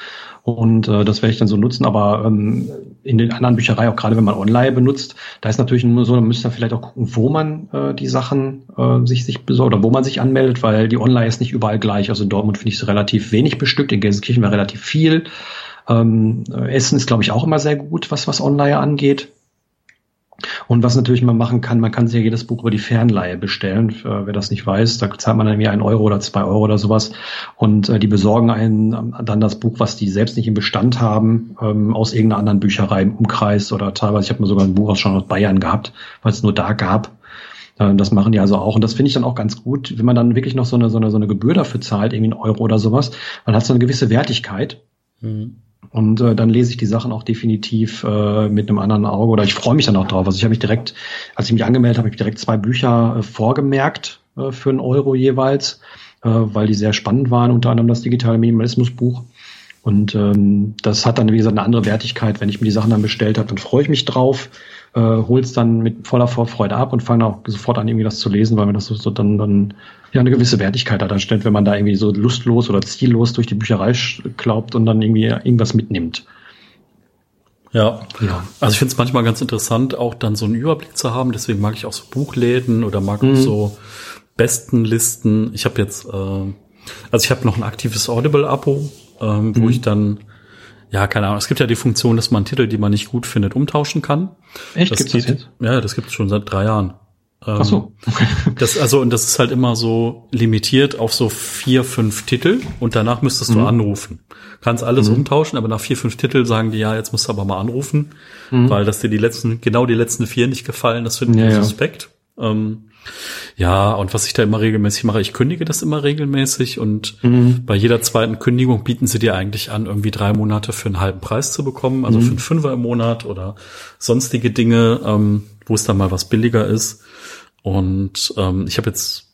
Und äh, das werde ich dann so nutzen. Aber ähm, in den anderen Bücherei, auch gerade wenn man online benutzt, da ist natürlich nur so, da müsste man vielleicht auch gucken, wo man äh, die Sachen äh, sich, sich besorgt oder wo man sich anmeldet, weil die Online ist nicht überall gleich. Also in Dortmund finde ich es relativ wenig bestückt, in Gelsenkirchen war relativ viel. Ähm, Essen ist, glaube ich, auch immer sehr gut, was, was Online angeht. Und was natürlich man machen kann, man kann sich ja jedes Buch über die Fernleihe bestellen. Äh, wer das nicht weiß, da zahlt man dann irgendwie einen Euro oder zwei Euro oder sowas. Und äh, die besorgen einen ähm, dann das Buch, was die selbst nicht im Bestand haben, ähm, aus irgendeiner anderen Bücherei im Umkreis oder teilweise, ich habe mal sogar ein Buch aus schon aus Bayern gehabt, weil es nur da gab. Äh, das machen die also auch. Und das finde ich dann auch ganz gut, wenn man dann wirklich noch so eine, so eine, so eine Gebühr dafür zahlt, irgendwie einen Euro oder sowas, dann hat so eine gewisse Wertigkeit. Mhm. Und äh, dann lese ich die Sachen auch definitiv äh, mit einem anderen Auge oder ich freue mich dann auch drauf. Also ich habe mich direkt, als ich mich angemeldet habe, habe ich direkt zwei Bücher äh, vorgemerkt äh, für einen Euro jeweils, äh, weil die sehr spannend waren, unter anderem das digitale Minimalismusbuch. Und ähm, das hat dann, wie gesagt, eine andere Wertigkeit. Wenn ich mir die Sachen dann bestellt habe, dann freue ich mich drauf, äh, hol's dann mit voller Vorfreude ab und fange auch sofort an, irgendwie das zu lesen, weil mir das so, so dann, dann ja eine gewisse Wertigkeit hat anstellt, wenn man da irgendwie so lustlos oder ziellos durch die Bücherei glaubt und dann irgendwie irgendwas mitnimmt. Ja. ja. Also ich finde es manchmal ganz interessant, auch dann so einen Überblick zu haben. Deswegen mag ich auch so Buchläden oder mag mhm. auch so Bestenlisten. Ich habe jetzt, äh, also ich habe noch ein aktives Audible-Abo, ähm, wo mhm. ich dann, ja, keine Ahnung, es gibt ja die Funktion, dass man Titel, die man nicht gut findet, umtauschen kann. Echt? Das gibt's geht, das jetzt? Ja, das gibt es schon seit drei Jahren. Ähm, Ach so. das, also, und das ist halt immer so limitiert auf so vier, fünf Titel und danach müsstest du mhm. anrufen. Kannst alles mhm. umtauschen, aber nach vier, fünf Titel sagen die, ja, jetzt musst du aber mal anrufen, mhm. weil dass dir die letzten, genau die letzten vier nicht gefallen, das finden ja, die suspekt. Ja. Ähm, ja, und was ich da immer regelmäßig mache, ich kündige das immer regelmäßig und mhm. bei jeder zweiten Kündigung bieten sie dir eigentlich an, irgendwie drei Monate für einen halben Preis zu bekommen, also mhm. für einen Fünfer im Monat oder sonstige Dinge, ähm, wo es dann mal was billiger ist. Und ähm, ich habe jetzt,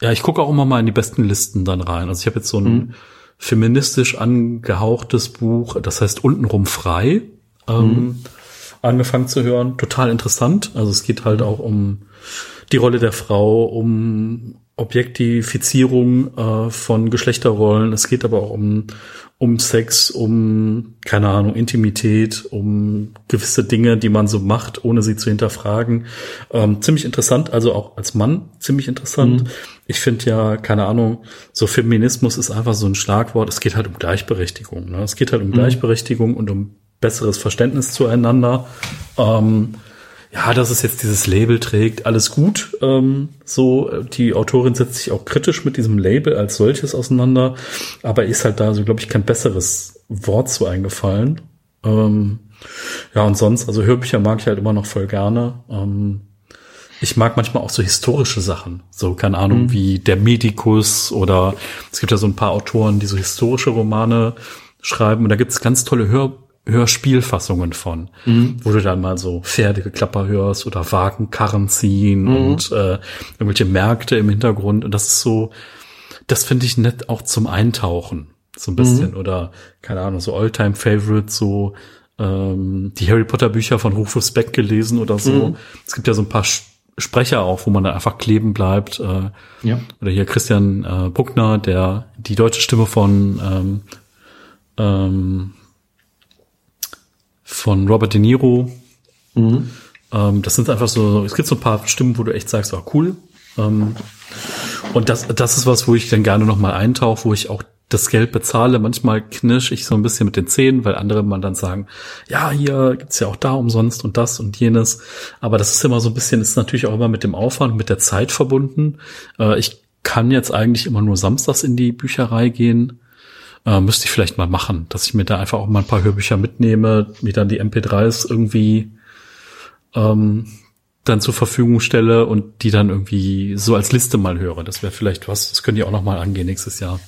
ja, ich gucke auch immer mal in die besten Listen dann rein. Also ich habe jetzt so ein mhm. feministisch angehauchtes Buch, das heißt untenrum frei, ähm, mhm. Angefangen zu hören. Total interessant. Also es geht halt auch um die Rolle der Frau, um Objektifizierung äh, von Geschlechterrollen. Es geht aber auch um, um Sex, um, keine Ahnung, Intimität, um gewisse Dinge, die man so macht, ohne sie zu hinterfragen. Ähm, ziemlich interessant, also auch als Mann ziemlich interessant. Mhm. Ich finde ja, keine Ahnung, so Feminismus ist einfach so ein Schlagwort. Es geht halt um Gleichberechtigung. Ne? Es geht halt um mhm. Gleichberechtigung und um besseres Verständnis zueinander. Ähm, ja, dass es jetzt dieses Label trägt, alles gut. Ähm, so, die Autorin setzt sich auch kritisch mit diesem Label als solches auseinander, aber ist halt da so, glaube ich, kein besseres Wort zu eingefallen. Ähm, ja, und sonst, also Hörbücher mag ich halt immer noch voll gerne. Ähm, ich mag manchmal auch so historische Sachen. So, keine Ahnung, mhm. wie der Medikus oder es gibt ja so ein paar Autoren, die so historische Romane schreiben. Und da gibt es ganz tolle Hörbücher Hörspielfassungen von, mhm. wo du dann mal so Pferdegeklapper hörst oder Wagenkarren ziehen mhm. und äh, irgendwelche Märkte im Hintergrund. Und das ist so, das finde ich nett auch zum Eintauchen. So ein bisschen. Mhm. Oder, keine Ahnung, so Alltime Favorite, so ähm, die Harry Potter Bücher von Rufus Beck gelesen oder so. Mhm. Es gibt ja so ein paar Sprecher auch, wo man dann einfach kleben bleibt. Äh, ja. Oder hier Christian äh, Bruckner, der die deutsche Stimme von ähm, ähm, von Robert De Niro. Mhm. Ähm, das sind einfach so, es gibt so ein paar Stimmen, wo du echt sagst, oh cool. Ähm, und das, das ist was, wo ich dann gerne nochmal eintauche, wo ich auch das Geld bezahle. Manchmal knirsch ich so ein bisschen mit den Zähnen, weil andere man dann sagen, ja, hier gibt's ja auch da umsonst und das und jenes. Aber das ist immer so ein bisschen, ist natürlich auch immer mit dem Aufwand, mit der Zeit verbunden. Äh, ich kann jetzt eigentlich immer nur samstags in die Bücherei gehen. Äh, müsste ich vielleicht mal machen, dass ich mir da einfach auch mal ein paar Hörbücher mitnehme, mir dann die MP3s irgendwie ähm, dann zur Verfügung stelle und die dann irgendwie so als Liste mal höre. Das wäre vielleicht was, das könnt ihr auch noch mal angehen nächstes Jahr.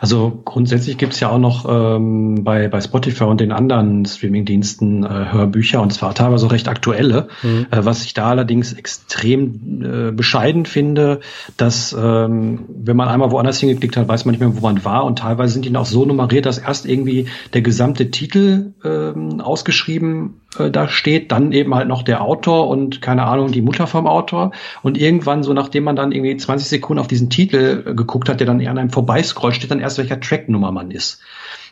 Also grundsätzlich gibt's ja auch noch ähm, bei, bei Spotify und den anderen Streamingdiensten äh, Hörbücher und zwar teilweise recht aktuelle. Mhm. Äh, was ich da allerdings extrem äh, bescheiden finde, dass ähm, wenn man einmal woanders hingeklickt hat, weiß man nicht mehr, wo man war und teilweise sind die auch so nummeriert, dass erst irgendwie der gesamte Titel ähm, ausgeschrieben äh, da steht, dann eben halt noch der Autor und keine Ahnung, die Mutter vom Autor und irgendwann so, nachdem man dann irgendwie 20 Sekunden auf diesen Titel äh, geguckt hat, der dann eher an einem vorbeiscrollt, steht dann erst, welcher Tracknummer man ist.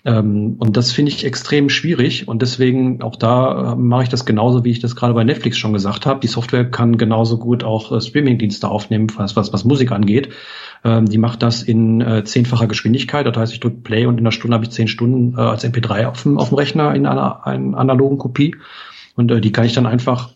Ähm, und das finde ich extrem schwierig und deswegen auch da äh, mache ich das genauso, wie ich das gerade bei Netflix schon gesagt habe. Die Software kann genauso gut auch äh, Streamingdienste aufnehmen, was, was, was Musik angeht. Ähm, die macht das in äh, zehnfacher Geschwindigkeit. Das heißt, ich drücke Play und in einer Stunde habe ich zehn Stunden äh, als MP3 auf dem, auf dem Rechner in einer, einer analogen Kopie. Und äh, die kann ich dann einfach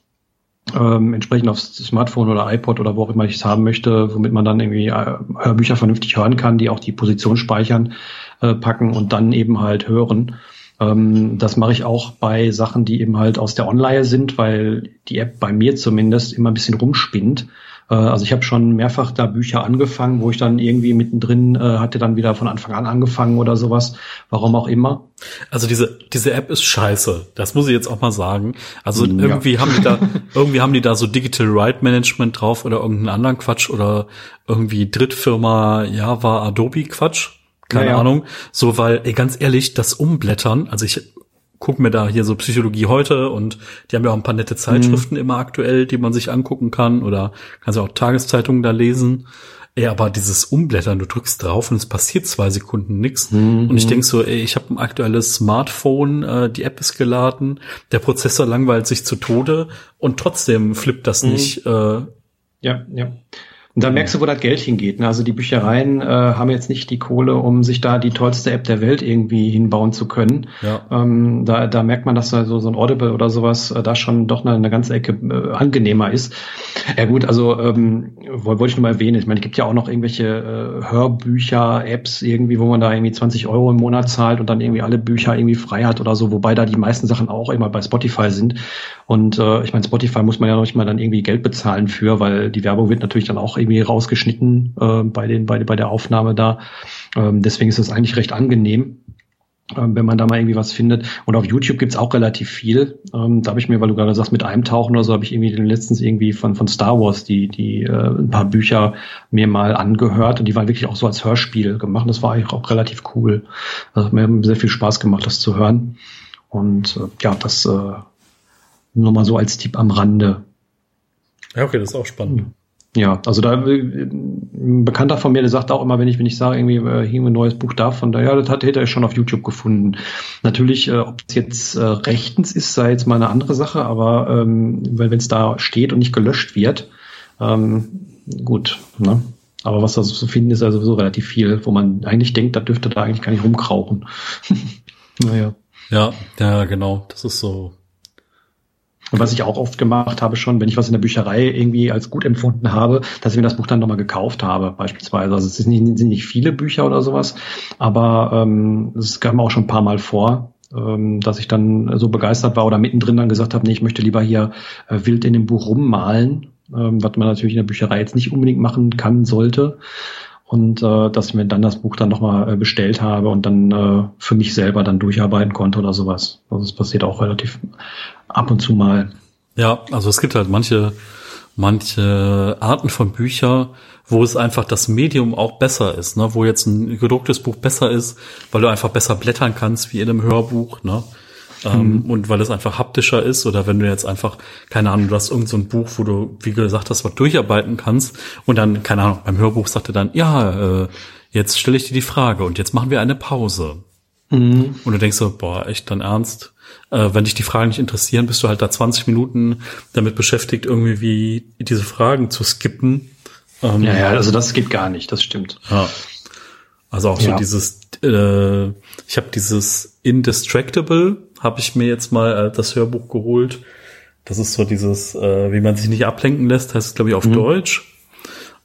ähm, entsprechend aufs Smartphone oder iPod oder wo auch immer ich es haben möchte, womit man dann irgendwie äh, Hörbücher vernünftig hören kann, die auch die Position speichern, äh, packen und dann eben halt hören. Ähm, das mache ich auch bei Sachen, die eben halt aus der Online sind, weil die App bei mir zumindest immer ein bisschen rumspinnt. Äh, also ich habe schon mehrfach da Bücher angefangen, wo ich dann irgendwie mittendrin äh, hatte dann wieder von Anfang an angefangen oder sowas, warum auch immer. Also diese diese App ist scheiße, das muss ich jetzt auch mal sagen. Also ja. irgendwie haben die da irgendwie haben die da so Digital Right Management drauf oder irgendeinen anderen Quatsch oder irgendwie Drittfirma Java Adobe Quatsch keine ja, Ahnung. So, weil, ey, ganz ehrlich, das Umblättern, also ich guck mir da hier so Psychologie heute und die haben ja auch ein paar nette Zeitschriften mhm. immer aktuell, die man sich angucken kann oder kannst ja auch Tageszeitungen da lesen. Ey, aber dieses Umblättern, du drückst drauf und es passiert zwei Sekunden nix. Mhm. Und ich denk so, ey, ich habe ein aktuelles Smartphone, äh, die App ist geladen, der Prozessor langweilt sich zu Tode und trotzdem flippt das mhm. nicht. Äh, ja, ja. Und da merkst du, wo das Geld hingeht. Ne? Also die Büchereien äh, haben jetzt nicht die Kohle, um sich da die tollste App der Welt irgendwie hinbauen zu können. Ja. Ähm, da, da merkt man, dass da so, so ein Audible oder sowas äh, da schon doch eine, eine ganze Ecke äh, angenehmer ist. Ja gut, also ähm, wollte ich nur mal erwähnen. Ich meine, es gibt ja auch noch irgendwelche äh, Hörbücher, Apps irgendwie, wo man da irgendwie 20 Euro im Monat zahlt und dann irgendwie alle Bücher irgendwie frei hat oder so, wobei da die meisten Sachen auch immer bei Spotify sind. Und äh, ich meine, Spotify muss man ja noch nicht mal dann irgendwie Geld bezahlen für, weil die Werbung wird natürlich dann auch irgendwie irgendwie rausgeschnitten äh, bei, den, bei, bei der Aufnahme da. Ähm, deswegen ist es eigentlich recht angenehm ähm, wenn man da mal irgendwie was findet. Und auf YouTube gibt's auch relativ viel. Ähm, da habe ich mir, weil du gerade sagst, mit einem Tauchen oder so, habe ich irgendwie letztens irgendwie von, von Star Wars die, die äh, ein paar Bücher mir mal angehört und die waren wirklich auch so als Hörspiel gemacht. Das war eigentlich auch relativ cool. Das hat mir sehr viel Spaß gemacht, das zu hören. Und äh, ja, das äh, nur mal so als Tipp am Rande. Ja, okay, das ist auch spannend. Ja, also da äh, ein Bekannter von mir, der sagt auch immer, wenn ich wenn ich sage irgendwie äh, hier ein neues Buch davon, da ja, das hat hätte er schon auf YouTube gefunden. Natürlich, äh, ob es jetzt äh, rechtens ist, sei jetzt mal eine andere Sache, aber ähm, wenn es da steht und nicht gelöscht wird, ähm, gut, ne? Aber was da so zu finden ist, also sowieso relativ viel, wo man eigentlich denkt, da dürfte da eigentlich gar nicht rumkrauchen. naja. Ja, ja, genau. Das ist so und was ich auch oft gemacht habe schon, wenn ich was in der Bücherei irgendwie als gut empfunden habe, dass ich mir das Buch dann nochmal gekauft habe, beispielsweise. Also es sind nicht, sind nicht viele Bücher oder sowas, aber ähm, es kam auch schon ein paar Mal vor, ähm, dass ich dann so begeistert war oder mittendrin dann gesagt habe, nee, ich möchte lieber hier äh, wild in dem Buch rummalen, ähm, was man natürlich in der Bücherei jetzt nicht unbedingt machen kann, sollte und äh, dass ich mir dann das Buch dann nochmal äh, bestellt habe und dann äh, für mich selber dann durcharbeiten konnte oder sowas. Also es passiert auch relativ ab und zu mal. Ja, also es gibt halt manche, manche Arten von Bücher, wo es einfach das Medium auch besser ist, ne? wo jetzt ein gedrucktes Buch besser ist, weil du einfach besser blättern kannst wie in einem Hörbuch. Ne? Ähm, mhm. Und weil es einfach haptischer ist oder wenn du jetzt einfach, keine Ahnung, du hast irgend so ein Buch, wo du, wie gesagt hast, was durcharbeiten kannst und dann, keine Ahnung, beim Hörbuch sagt er dann, ja, äh, jetzt stelle ich dir die Frage und jetzt machen wir eine Pause. Mhm. Und du denkst so, boah, echt dann ernst? Äh, wenn dich die Fragen nicht interessieren, bist du halt da 20 Minuten damit beschäftigt, irgendwie wie diese Fragen zu skippen. Ähm, ja, ja, also das geht gar nicht, das stimmt. Ja. Also auch so ja. dieses, äh, ich habe dieses Indistractable, habe ich mir jetzt mal äh, das Hörbuch geholt. Das ist so dieses, äh, wie man sich nicht ablenken lässt, heißt es, glaube ich, auf mhm. Deutsch.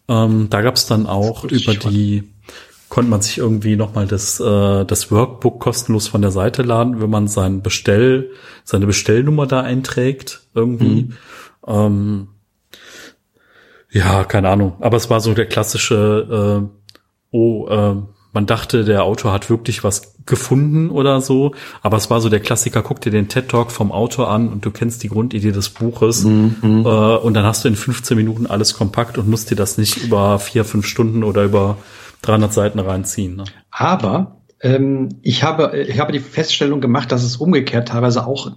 Ähm, da gab es dann auch über die, konnte man sich irgendwie nochmal das, äh, das Workbook kostenlos von der Seite laden, wenn man sein Bestell, seine Bestellnummer da einträgt, irgendwie. Mhm. Ähm, ja, keine Ahnung. Aber es war so der klassische, äh, oh, äh, man dachte, der Autor hat wirklich was gefunden oder so, aber es war so der Klassiker, guck dir den TED Talk vom Autor an und du kennst die Grundidee des Buches mhm. äh, und dann hast du in 15 Minuten alles kompakt und musst dir das nicht über vier, fünf Stunden oder über 300 Seiten reinziehen. Ne? Aber ähm, ich habe ich habe die Feststellung gemacht, dass es umgekehrt teilweise auch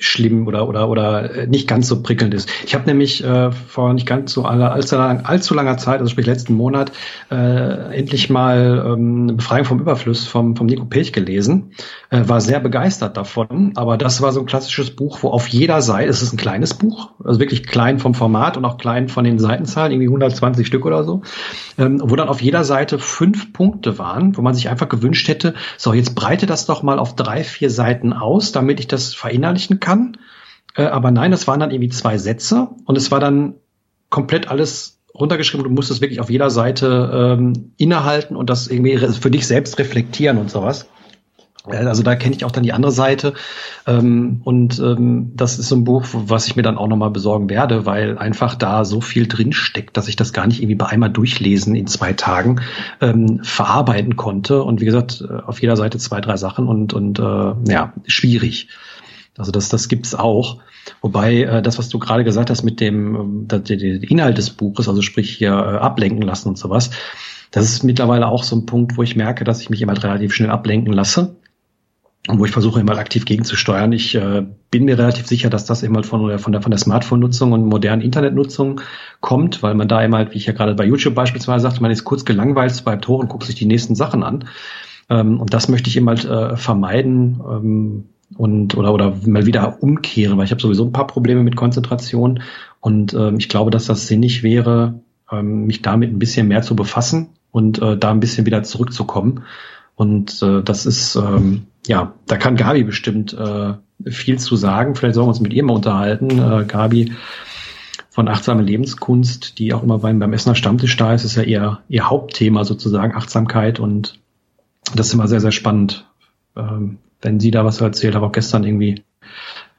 schlimm oder oder oder äh, nicht ganz so prickelnd ist. Ich habe nämlich äh, vor nicht ganz so aller, allzu, lang, allzu langer Zeit, also sprich letzten Monat, äh, endlich mal ähm, Befreiung vom Überfluss vom vom Nico Pech gelesen. Äh, war sehr begeistert davon, aber das war so ein klassisches Buch, wo auf jeder Seite, es ist ein kleines Buch, also wirklich klein vom Format und auch klein von den Seitenzahlen, irgendwie 120 Stück oder so, ähm, wo dann auf jeder Seite fünf Punkte waren, wo man sich einfach gewünscht hätte, so jetzt breite das doch mal auf drei, vier Seiten aus, damit ich das verinnerlichen kann kann. Äh, aber nein, das waren dann irgendwie zwei Sätze und es war dann komplett alles runtergeschrieben. Du musstest wirklich auf jeder Seite ähm, innehalten und das irgendwie für dich selbst reflektieren und sowas. Äh, also da kenne ich auch dann die andere Seite. Ähm, und ähm, das ist so ein Buch, was ich mir dann auch nochmal besorgen werde, weil einfach da so viel drin steckt, dass ich das gar nicht irgendwie bei einmal durchlesen in zwei Tagen ähm, verarbeiten konnte. Und wie gesagt, äh, auf jeder Seite zwei, drei Sachen und, und äh, ja, schwierig. Also das, das gibt's auch. Wobei äh, das, was du gerade gesagt hast mit dem ähm, der, der Inhalt des Buches, also sprich hier äh, ablenken lassen und sowas, das ist mittlerweile auch so ein Punkt, wo ich merke, dass ich mich immer relativ schnell ablenken lasse und wo ich versuche immer aktiv gegenzusteuern. Ich äh, bin mir relativ sicher, dass das immer von der von der von der Smartphone-Nutzung und modernen Internetnutzung kommt, weil man da immer, wie ich ja gerade bei YouTube beispielsweise sagte, man ist kurz gelangweilt beim Tor und guckt sich die nächsten Sachen an. Ähm, und das möchte ich immer äh, vermeiden. Ähm, und oder oder mal wieder umkehren, weil ich habe sowieso ein paar Probleme mit Konzentration und ähm, ich glaube, dass das sinnig wäre, ähm, mich damit ein bisschen mehr zu befassen und äh, da ein bisschen wieder zurückzukommen. Und äh, das ist ähm, ja, da kann Gabi bestimmt äh, viel zu sagen. Vielleicht sollen wir uns mit ihr mal unterhalten. Äh, Gabi von achtsame Lebenskunst, die auch immer beim, beim Essener Stammtisch da ist, ist ja ihr, ihr Hauptthema sozusagen, Achtsamkeit und das ist immer sehr, sehr spannend. Ähm, wenn sie da was erzählt, habe auch gestern irgendwie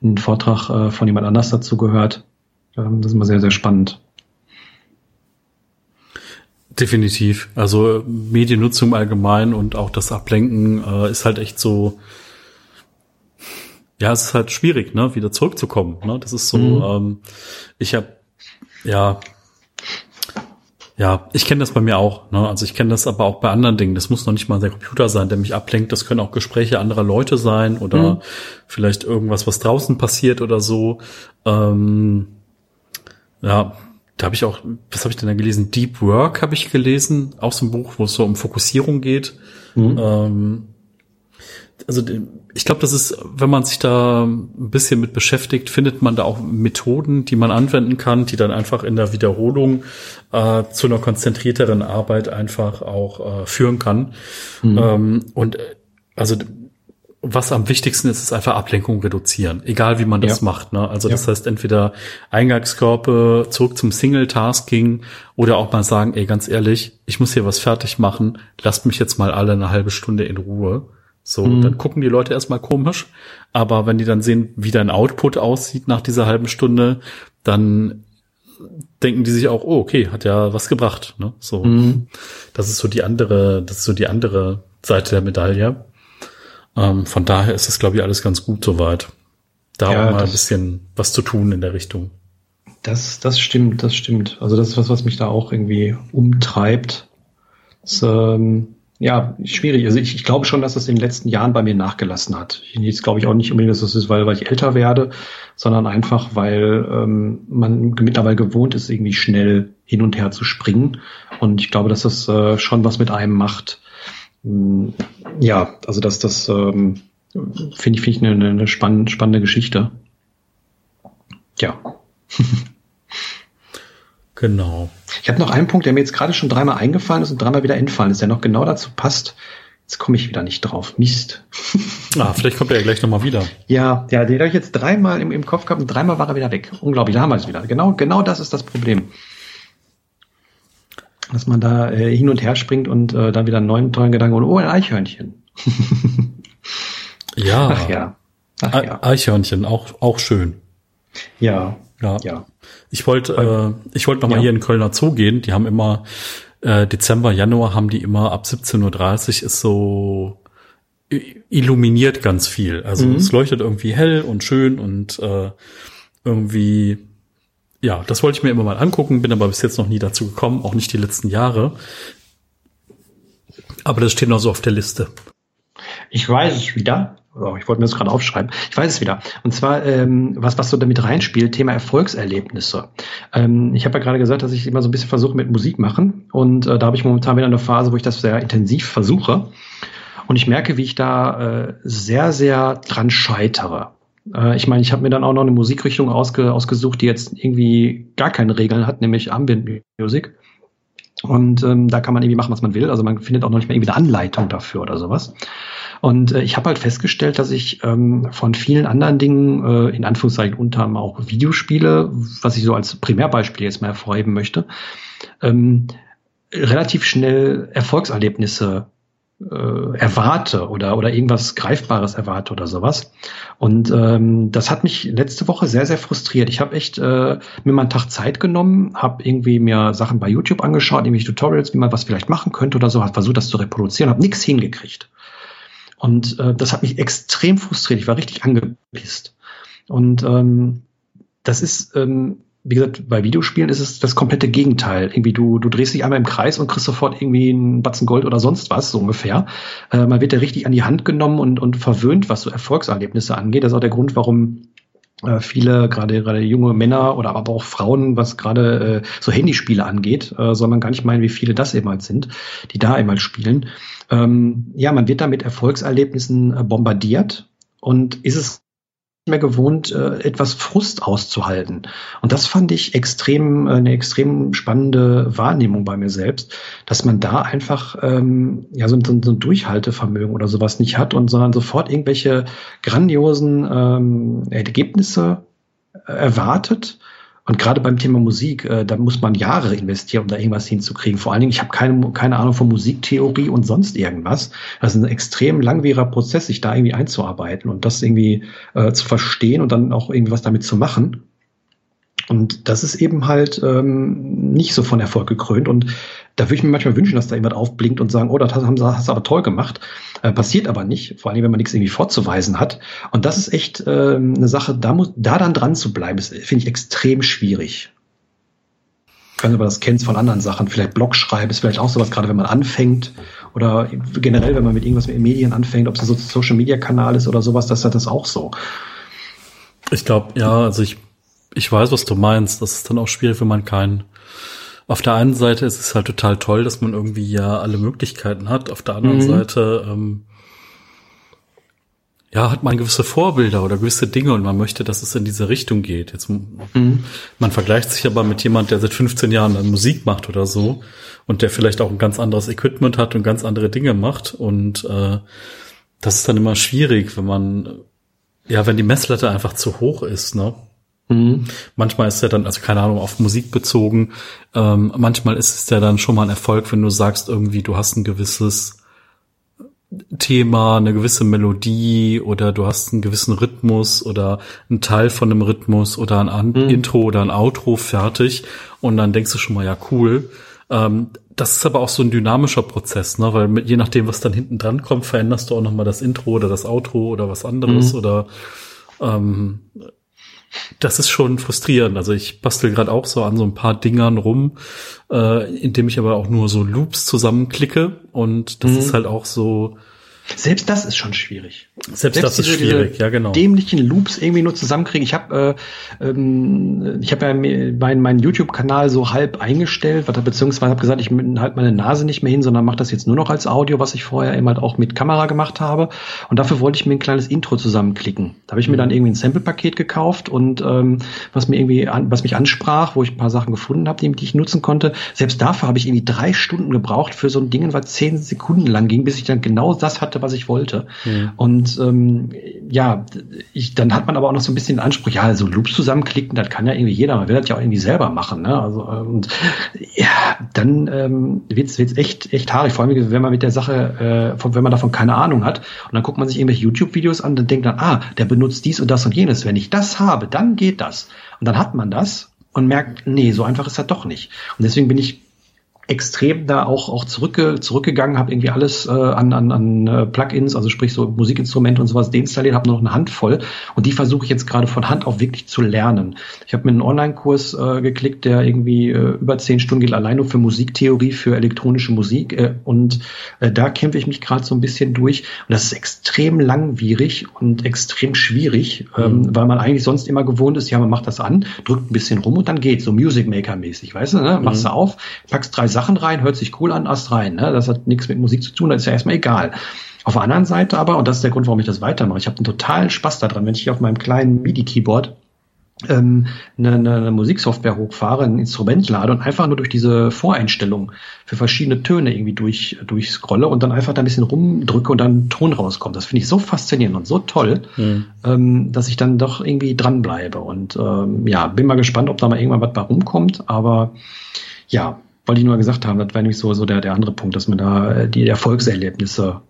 einen Vortrag äh, von jemand anders dazu gehört. Ähm, das ist immer sehr, sehr spannend. Definitiv. Also Mediennutzung allgemein und auch das Ablenken äh, ist halt echt so, ja, es ist halt schwierig, ne, wieder zurückzukommen. Ne? Das ist so, mhm. ähm, ich habe ja ja, ich kenne das bei mir auch. Ne? Also ich kenne das aber auch bei anderen Dingen. Das muss noch nicht mal der Computer sein, der mich ablenkt. Das können auch Gespräche anderer Leute sein oder mhm. vielleicht irgendwas, was draußen passiert oder so. Ähm, ja, da habe ich auch, was habe ich denn da gelesen? Deep Work habe ich gelesen, auch so ein Buch, wo es so um Fokussierung geht. Mhm. Ähm, also ich glaube, das ist, wenn man sich da ein bisschen mit beschäftigt, findet man da auch Methoden, die man anwenden kann, die dann einfach in der Wiederholung äh, zu einer konzentrierteren Arbeit einfach auch äh, führen kann. Mhm. Ähm, und äh, also was am wichtigsten ist, ist einfach Ablenkung reduzieren, egal wie man das ja. macht. Ne? Also ja. das heißt entweder Eingangskörper zurück zum Single-Tasking oder auch mal sagen, ey, ganz ehrlich, ich muss hier was fertig machen, lasst mich jetzt mal alle eine halbe Stunde in Ruhe. So, mhm. dann gucken die Leute erstmal komisch, aber wenn die dann sehen, wie dein Output aussieht nach dieser halben Stunde, dann denken die sich auch, oh, okay, hat ja was gebracht. Ne? So, mhm. das ist so die andere, das ist so die andere Seite der Medaille. Ähm, von daher ist es, glaube ich, alles ganz gut soweit. Da ja, auch mal ein bisschen was zu tun in der Richtung. Das, das stimmt, das stimmt. Also das ist was, was mich da auch irgendwie umtreibt. Das, ähm, ja, schwierig. Also ich, ich glaube schon, dass das in den letzten Jahren bei mir nachgelassen hat. Jetzt glaube ich auch nicht unbedingt, dass das ist, weil, weil ich älter werde, sondern einfach, weil ähm, man mittlerweile gewohnt ist, irgendwie schnell hin und her zu springen. Und ich glaube, dass das äh, schon was mit einem macht. Ähm, ja, also dass das ähm, finde ich, finde ich eine, eine spannende, spannende Geschichte. Ja. Genau. Ich habe noch einen Punkt, der mir jetzt gerade schon dreimal eingefallen ist und dreimal wieder entfallen ist, der noch genau dazu passt. Jetzt komme ich wieder nicht drauf. Mist. Ah, vielleicht kommt er ja gleich nochmal wieder. Ja, ja, den habe ich jetzt dreimal im, im Kopf gehabt und dreimal war er wieder weg. Unglaublich, da haben wir es wieder. Genau, genau das ist das Problem. Dass man da äh, hin und her springt und äh, dann wieder einen neuen tollen Gedanken und oh, ein Eichhörnchen. Ja. Ach ja. Ach ja. Eichhörnchen, auch, auch schön. Ja. Ja. Ja. Ich wollte, äh, ich wollte noch mal Ja. hier in Kölner Zoo gehen. Die haben immer äh, Dezember, Januar haben die immer ab 17:30 Uhr ist so i- illuminiert ganz viel. Also Mhm. es leuchtet irgendwie hell und schön und äh, irgendwie ja, das wollte ich mir immer mal angucken, bin aber bis jetzt noch nie dazu gekommen, auch nicht die letzten Jahre. Aber das steht noch so auf der Liste. Ich weiß es wieder. Oh, ich wollte mir das gerade aufschreiben. Ich weiß es wieder. Und zwar, ähm, was, was so damit reinspielt, Thema Erfolgserlebnisse. Ähm, ich habe ja gerade gesagt, dass ich immer so ein bisschen versuche mit Musik machen. Und äh, da habe ich momentan wieder eine Phase, wo ich das sehr intensiv versuche. Und ich merke, wie ich da äh, sehr, sehr dran scheitere. Äh, ich meine, ich habe mir dann auch noch eine Musikrichtung ausge, ausgesucht, die jetzt irgendwie gar keine Regeln hat, nämlich Ambient Music. Und ähm, da kann man irgendwie machen, was man will. Also man findet auch noch nicht mehr irgendwie eine Anleitung dafür oder sowas. Und äh, ich habe halt festgestellt, dass ich ähm, von vielen anderen Dingen, äh, in Anführungszeichen unter anderem auch Videospiele, was ich so als Primärbeispiel jetzt mal hervorheben möchte, ähm, relativ schnell Erfolgserlebnisse äh, erwarte oder, oder irgendwas Greifbares erwarte oder sowas. Und ähm, das hat mich letzte Woche sehr, sehr frustriert. Ich habe echt äh, mir mal einen Tag Zeit genommen, habe irgendwie mir Sachen bei YouTube angeschaut, irgendwelche Tutorials, wie man was vielleicht machen könnte oder so, habe versucht, das zu reproduzieren, habe nichts hingekriegt. Und äh, das hat mich extrem frustriert. Ich war richtig angepisst. Und ähm, das ist, ähm, wie gesagt, bei Videospielen ist es das komplette Gegenteil. Irgendwie du, du drehst dich einmal im Kreis und kriegst sofort irgendwie einen Batzen Gold oder sonst was, so ungefähr. Äh, man wird ja richtig an die Hand genommen und, und verwöhnt, was so Erfolgserlebnisse angeht. Das ist auch der Grund, warum viele, gerade gerade junge Männer oder aber auch Frauen, was gerade äh, so Handyspiele angeht, äh, soll man gar nicht meinen, wie viele das eben halt sind, die da einmal spielen. Ähm, ja, man wird da mit Erfolgserlebnissen äh, bombardiert und ist es mehr gewohnt, äh, etwas Frust auszuhalten. Und das fand ich extrem, äh, eine extrem spannende Wahrnehmung bei mir selbst, dass man da einfach ähm, ja so, ein- so, so ein Durchhaltevermögen oder sowas nicht hat und sondern sofort irgendwelche grandiosen ähm, Ergebnisse äh, erwartet. Und gerade beim Thema Musik, äh, da muss man Jahre investieren, um da irgendwas hinzukriegen. Vor allen Dingen, ich habe keine, keine Ahnung von Musiktheorie und sonst irgendwas. Das ist ein extrem langwieriger Prozess, sich da irgendwie einzuarbeiten und das irgendwie äh, zu verstehen und dann auch irgendwie was damit zu machen. Und das ist eben halt ähm, nicht so von Erfolg gekrönt. Und da würde ich mir manchmal wünschen, dass da jemand aufblinkt und sagen, oh, das haben sie hast du aber toll gemacht. Äh, passiert aber nicht, vor allem wenn man nichts irgendwie vorzuweisen hat. Und das ist echt ähm, eine Sache, da muss, da dann dran zu bleiben, finde ich extrem schwierig. Ob du das kennst von anderen Sachen. Vielleicht Blog schreiben ist vielleicht auch sowas, gerade wenn man anfängt. Oder generell, wenn man mit irgendwas mit den Medien anfängt, ob es ein so Social Media Kanal ist oder sowas, das ist das auch so. Ich glaube, ja, also ich, ich weiß, was du meinst. Das ist dann auch schwierig, wenn man keinen. Auf der einen Seite ist es halt total toll, dass man irgendwie ja alle Möglichkeiten hat. Auf der anderen Mhm. Seite, ähm, ja, hat man gewisse Vorbilder oder gewisse Dinge und man möchte, dass es in diese Richtung geht. Jetzt, Mhm. man vergleicht sich aber mit jemand, der seit 15 Jahren Musik macht oder so und der vielleicht auch ein ganz anderes Equipment hat und ganz andere Dinge macht und äh, das ist dann immer schwierig, wenn man ja, wenn die Messlatte einfach zu hoch ist, ne? Mhm. Manchmal ist ja dann, also keine Ahnung, auf Musik bezogen, ähm, manchmal ist es ja dann schon mal ein Erfolg, wenn du sagst irgendwie, du hast ein gewisses Thema, eine gewisse Melodie oder du hast einen gewissen Rhythmus oder einen Teil von einem Rhythmus oder ein An Intro oder ein Outro fertig und dann denkst du schon mal, ja cool. Ähm, das ist aber auch so ein dynamischer Prozess, ne? weil mit, je nachdem, was dann hinten dran kommt, veränderst du auch nochmal das Intro oder das Outro oder was anderes oder ähm, das ist schon frustrierend. Also ich bastel gerade auch so an so ein paar Dingern rum, äh, indem ich aber auch nur so Loops zusammenklicke und das Mhm. ist halt auch so. Selbst das ist schon schwierig. Selbst, selbst das diese, ist schwierig, ja genau. Dämlichen Loops irgendwie nur zusammenkriegen. Ich habe äh, ähm, ich habe ja meinen mein YouTube-Kanal so halb eingestellt, beziehungsweise habe gesagt, ich halt meine Nase nicht mehr hin, sondern mache das jetzt nur noch als Audio, was ich vorher immer halt auch mit Kamera gemacht habe. Und dafür wollte ich mir ein kleines Intro zusammenklicken. Da habe ich mir dann irgendwie ein Sample-Paket gekauft und ähm, was mir irgendwie an, was mich ansprach, wo ich ein paar Sachen gefunden habe, die, die ich nutzen konnte. Selbst dafür habe ich irgendwie drei Stunden gebraucht für so ein Ding, was zehn Sekunden lang ging, bis ich dann genau das hatte, was ich wollte. Mhm. Und ähm, ja, ich, dann hat man aber auch noch so ein bisschen den Anspruch, ja, so Loops zusammenklicken, das kann ja irgendwie jeder, man will das ja auch irgendwie selber machen. Ne? Also und ja, dann ähm, wird's wird's echt echt haarig, vor allem wenn man mit der Sache, äh, wenn man davon keine Ahnung hat und dann guckt man sich irgendwelche YouTube-Videos an, dann denkt dann, ah, der benutzt dies und das und jenes. Wenn ich das habe, dann geht das. Und dann hat man das und merkt, nee, so einfach ist das doch nicht. Und deswegen bin ich extrem da auch auch zurückge zurückgegangen, habe irgendwie alles äh, an, an, an äh, Plugins, also sprich so Musikinstrumente und sowas deinstalliert, habe noch eine Handvoll und die versuche ich jetzt gerade von Hand auf wirklich zu lernen. Ich habe mir einen Online-Kurs äh, geklickt, der irgendwie äh, über zehn Stunden geht, allein nur für Musiktheorie, für elektronische Musik äh, und äh, da kämpfe ich mich gerade so ein bisschen durch und das ist extrem langwierig und extrem schwierig, ähm, mhm. ähm, weil man eigentlich sonst immer gewohnt ist, ja, man macht das an, drückt ein bisschen rum und dann geht so Music Maker mäßig, weißt du, ne? machst mhm. du auf, packst drei Sachen rein, hört sich cool an, Ast rein. Ne? Das hat nichts mit Musik zu tun, das ist ja erstmal egal. Auf der anderen Seite aber, und das ist der Grund, warum ich das weitermache, ich habe einen totalen Spaß daran, wenn ich hier auf meinem kleinen MIDI-Keyboard ähm, eine, eine Musiksoftware hochfahre, ein Instrument lade und einfach nur durch diese Voreinstellungen für verschiedene Töne irgendwie durch, durchscrolle und dann einfach da ein bisschen rumdrücke und dann ein Ton rauskommt. Das finde ich so faszinierend und so toll, mhm. ähm, dass ich dann doch irgendwie dranbleibe. Und ähm, ja, bin mal gespannt, ob da mal irgendwann was bei rumkommt. Aber ja, wollte ich nur gesagt haben, das wäre nämlich so, so der, der andere Punkt, dass man da äh, die Erfolgserlebnisse,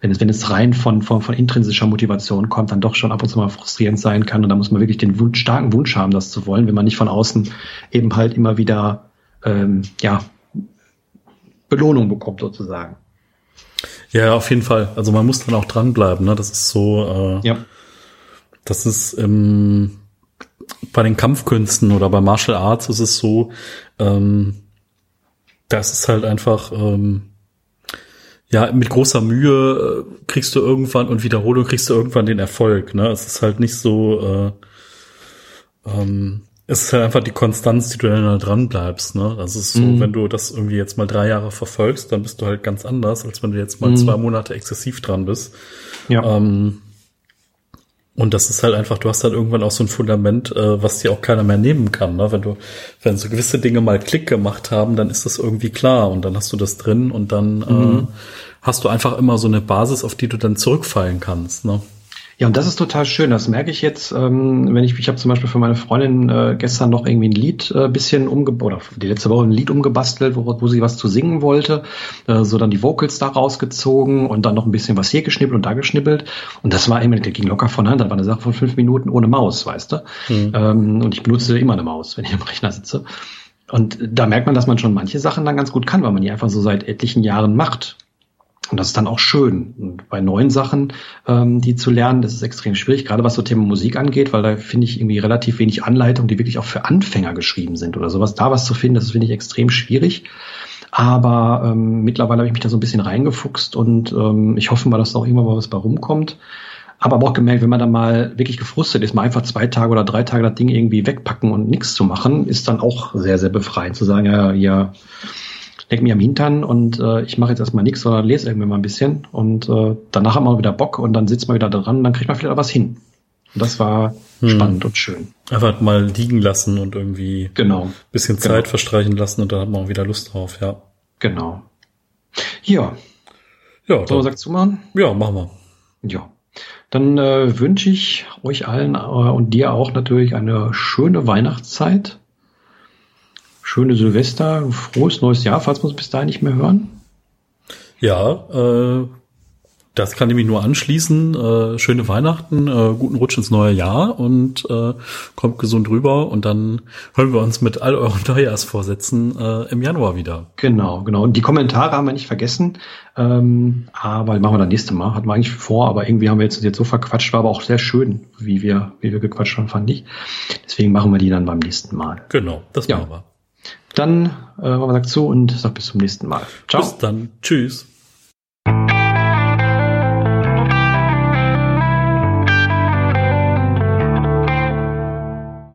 wenn es, wenn es rein von, von, von intrinsischer Motivation kommt, dann doch schon ab und zu mal frustrierend sein kann. Und da muss man wirklich den Wunsch, starken Wunsch haben, das zu wollen, wenn man nicht von außen eben halt immer wieder ähm, ja, Belohnung bekommt, sozusagen. Ja, auf jeden Fall. Also man muss dann auch dranbleiben. Ne? Das ist so, äh, ja. das ist ähm, bei den Kampfkünsten oder bei Martial Arts ist es so, ähm, das ist halt einfach, ähm, ja, mit großer Mühe äh, kriegst du irgendwann und Wiederholung kriegst du irgendwann den Erfolg. Ne? Es ist halt nicht so, äh, ähm, es ist halt einfach die Konstanz, die du dann da dran bleibst. Ne? Das ist so, mhm. wenn du das irgendwie jetzt mal drei Jahre verfolgst, dann bist du halt ganz anders, als wenn du jetzt mal mhm. zwei Monate exzessiv dran bist. Ja. Ähm, und das ist halt einfach, du hast halt irgendwann auch so ein Fundament, äh, was dir auch keiner mehr nehmen kann. Ne? Wenn du, wenn so gewisse Dinge mal Klick gemacht haben, dann ist das irgendwie klar und dann hast du das drin und dann mhm. äh, hast du einfach immer so eine Basis, auf die du dann zurückfallen kannst. Ne? Ja, und das ist total schön. Das merke ich jetzt, ähm, wenn ich, ich habe zum Beispiel für meine Freundin äh, gestern noch irgendwie ein Lied äh, bisschen umge oder die letzte Woche ein Lied umgebastelt, wo, wo sie was zu singen wollte. Äh, so dann die Vocals da rausgezogen und dann noch ein bisschen was hier geschnippelt und da geschnippelt. Und das war immer, der ging locker von Hand. Das war eine Sache von fünf Minuten ohne Maus, weißt du. Mhm. Ähm, und ich benutze immer eine Maus, wenn ich am Rechner sitze. Und da merkt man, dass man schon manche Sachen dann ganz gut kann, weil man die einfach so seit etlichen Jahren macht. Und das ist dann auch schön. Und bei neuen Sachen, ähm, die zu lernen, das ist extrem schwierig, gerade was so Thema Musik angeht, weil da finde ich irgendwie relativ wenig Anleitungen, die wirklich auch für Anfänger geschrieben sind oder sowas. Da was zu finden, das finde ich extrem schwierig. Aber ähm, mittlerweile habe ich mich da so ein bisschen reingefuchst und ähm, ich hoffe mal, dass da auch irgendwann mal was bei rumkommt. Aber auch gemerkt, wenn man dann mal wirklich gefrustet ist, mal einfach zwei Tage oder drei Tage das Ding irgendwie wegpacken und nichts zu machen, ist dann auch sehr, sehr befreiend zu sagen, ja, ja, leck mich am Hintern und äh, ich mache jetzt erstmal nichts, sondern lese irgendwie mal ein bisschen und äh, danach hat man wieder Bock und dann sitzt man wieder dran und dann kriegt man vielleicht was hin. Und das war hm. spannend und schön. Einfach mal liegen lassen und irgendwie genau. bisschen Zeit genau. verstreichen lassen und dann hat man auch wieder Lust drauf, ja. Genau. Ja. Ja. Sollen wir sagt zumachen? Ja, machen wir. Ja. Dann äh, wünsche ich euch allen äh, und dir auch natürlich eine schöne Weihnachtszeit schöne Silvester, frohes neues Jahr, falls wir uns bis dahin nicht mehr hören. Ja, äh, das kann ich mich nur anschließen. Äh, schöne Weihnachten, äh, guten Rutsch ins neue Jahr und äh, kommt gesund rüber und dann hören wir uns mit all euren Neujahrsvorsätzen äh, im Januar wieder. Genau, genau. Und die Kommentare haben wir nicht vergessen, ähm, aber machen wir dann nächste Mal. Hatten wir eigentlich vor, aber irgendwie haben wir jetzt, jetzt so verquatscht, war aber auch sehr schön, wie wir, wie wir gequatscht haben, fand ich. Deswegen machen wir die dann beim nächsten Mal. Genau, das ja. machen wir. Dann äh, man sagt so und sag bis zum nächsten Mal. Ciao. Bis dann. Tschüss.